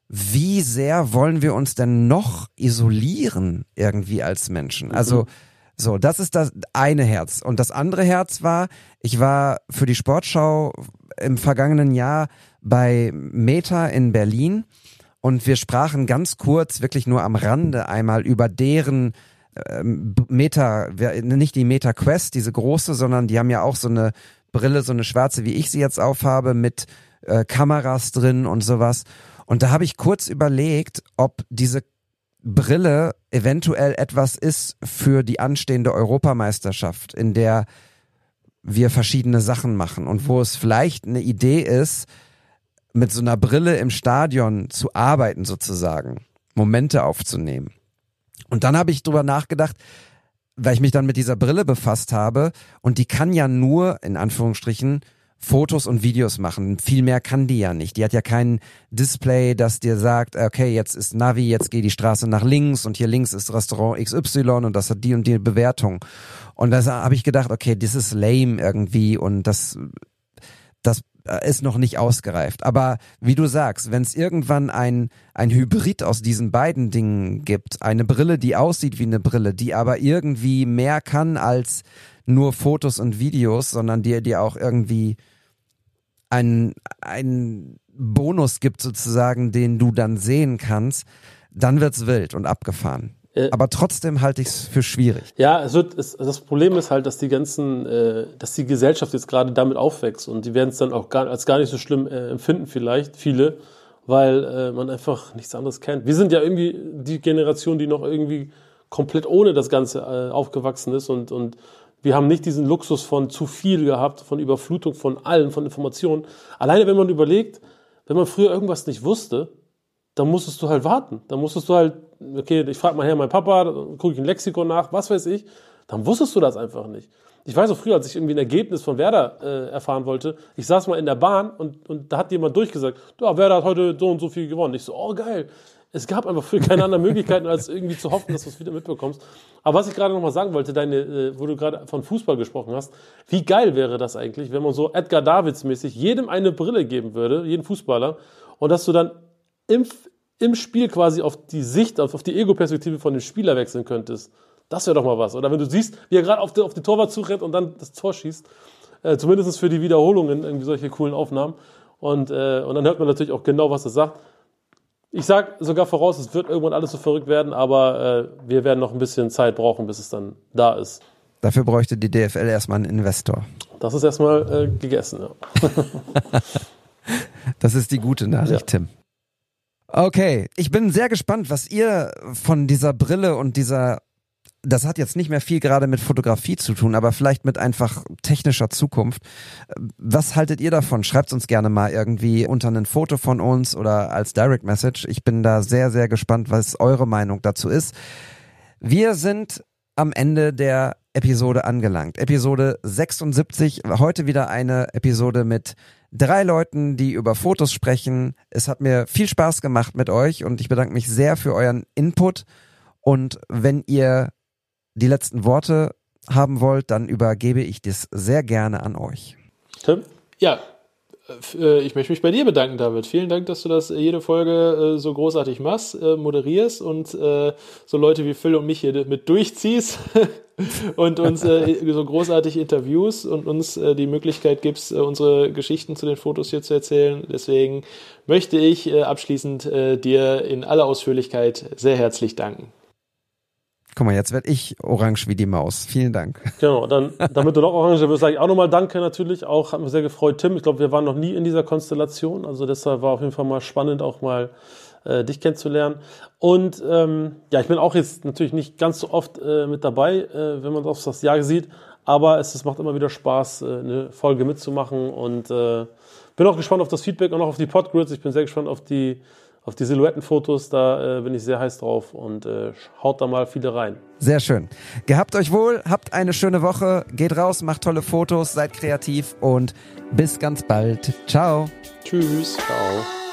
wie sehr wollen wir uns denn noch isolieren irgendwie als Menschen? Also mhm. so, das ist das eine Herz. Und das andere Herz war, ich war für die Sportschau im vergangenen Jahr bei Meta in Berlin und wir sprachen ganz kurz, wirklich nur am Rande einmal über deren ähm, Meta, nicht die Meta Quest, diese große, sondern die haben ja auch so eine Brille, so eine schwarze, wie ich sie jetzt aufhabe, mit äh, Kameras drin und sowas. Und da habe ich kurz überlegt, ob diese Brille eventuell etwas ist für die anstehende Europameisterschaft, in der wir verschiedene Sachen machen und wo es vielleicht eine Idee ist, mit so einer Brille im Stadion zu arbeiten sozusagen, Momente aufzunehmen. Und dann habe ich drüber nachgedacht, weil ich mich dann mit dieser Brille befasst habe und die kann ja nur, in Anführungsstrichen, Fotos und Videos machen. Viel mehr kann die ja nicht. Die hat ja kein Display, das dir sagt, okay, jetzt ist Navi, jetzt geht die Straße nach links und hier links ist Restaurant XY und das hat die und die Bewertung. Und da habe ich gedacht, okay, das ist lame irgendwie und das, das ist noch nicht ausgereift. Aber wie du sagst, wenn es irgendwann ein, ein Hybrid aus diesen beiden Dingen gibt, eine Brille, die aussieht wie eine Brille, die aber irgendwie mehr kann als nur Fotos und Videos, sondern die dir auch irgendwie einen, einen Bonus gibt sozusagen, den du dann sehen kannst, dann wird's wild und abgefahren. Äh, aber trotzdem halte ich es für schwierig. Ja, es wird, es, das Problem ist halt, dass die ganzen, äh, dass die Gesellschaft jetzt gerade damit aufwächst und die werden es dann auch gar, als gar nicht so schlimm äh, empfinden, vielleicht, viele, weil äh, man einfach nichts anderes kennt. Wir sind ja irgendwie die Generation, die noch irgendwie komplett ohne das Ganze äh, aufgewachsen ist und, und wir haben nicht diesen Luxus von zu viel gehabt, von Überflutung von allen, von Informationen. Alleine wenn man überlegt, wenn man früher irgendwas nicht wusste, dann musstest du halt warten. Dann musstest du halt, okay, ich frage mal her meinen Papa, gucke ich ein Lexikon nach, was weiß ich. Dann wusstest du das einfach nicht. Ich weiß auch früher, als ich irgendwie ein Ergebnis von Werder äh, erfahren wollte, ich saß mal in der Bahn und, und da hat jemand durchgesagt, ja, Werder hat heute so und so viel gewonnen. Ich so, oh geil. Es gab einfach für keine anderen Möglichkeiten, als irgendwie zu hoffen, dass du es wieder mitbekommst. Aber was ich gerade nochmal sagen wollte, deine, äh, wo du gerade von Fußball gesprochen hast, wie geil wäre das eigentlich, wenn man so Edgar Davids mäßig jedem eine Brille geben würde, jedem Fußballer, und dass du dann im, im Spiel quasi auf die Sicht, auf, die Ego-Perspektive von dem Spieler wechseln könntest. Das wäre doch mal was. Oder wenn du siehst, wie er gerade auf, auf Torwart zurennt und dann das Tor schießt, äh, zumindest für die Wiederholungen, irgendwie solche coolen Aufnahmen. Und, äh, und dann hört man natürlich auch genau, was er sagt. Ich sage sogar voraus, es wird irgendwann alles so verrückt werden, aber äh, wir werden noch ein bisschen Zeit brauchen, bis es dann da ist. Dafür bräuchte die DFL erstmal einen Investor. Das ist erstmal äh, gegessen, ja. das ist die gute Nachricht, ja. Tim. Okay, ich bin sehr gespannt, was ihr von dieser Brille und dieser das hat jetzt nicht mehr viel gerade mit Fotografie zu tun, aber vielleicht mit einfach technischer Zukunft. Was haltet ihr davon? Schreibt uns gerne mal irgendwie unter ein Foto von uns oder als Direct Message. Ich bin da sehr, sehr gespannt, was eure Meinung dazu ist. Wir sind am Ende der Episode angelangt. Episode 76. Heute wieder eine Episode mit drei Leuten, die über Fotos sprechen. Es hat mir viel Spaß gemacht mit euch und ich bedanke mich sehr für euren Input. Und wenn ihr die letzten Worte haben wollt, dann übergebe ich das sehr gerne an euch. Tim? Ja, äh, ich möchte mich bei dir bedanken, David. Vielen Dank, dass du das jede Folge äh, so großartig machst, äh, moderierst und so Leute wie Phil und mich hier mit durchziehst und uns so großartig interviews und uns die Möglichkeit gibst, unsere Geschichten zu den Fotos hier zu erzählen. Deswegen möchte ich abschließend dir in aller Ausführlichkeit sehr herzlich danken. Guck mal, jetzt werde ich orange wie die Maus. Vielen Dank. Genau, dann, damit du noch orange wirst, sage ich auch nochmal Danke natürlich. Auch hat mich sehr gefreut, Tim. Ich glaube, wir waren noch nie in dieser Konstellation. Also deshalb war auf jeden Fall mal spannend, auch mal äh, dich kennenzulernen. Und ähm, ja, ich bin auch jetzt natürlich nicht ganz so oft äh, mit dabei, äh, wenn man auf das Jahr sieht. Aber es, es macht immer wieder Spaß, äh, eine Folge mitzumachen. Und äh, bin auch gespannt auf das Feedback und auch auf die Podgrids. Ich bin sehr gespannt auf die auf die Silhouettenfotos, da äh, bin ich sehr heiß drauf und äh, haut da mal viele rein. Sehr schön. Gehabt euch wohl, habt eine schöne Woche, geht raus, macht tolle Fotos, seid kreativ und bis ganz bald. Ciao. Tschüss. Ciao.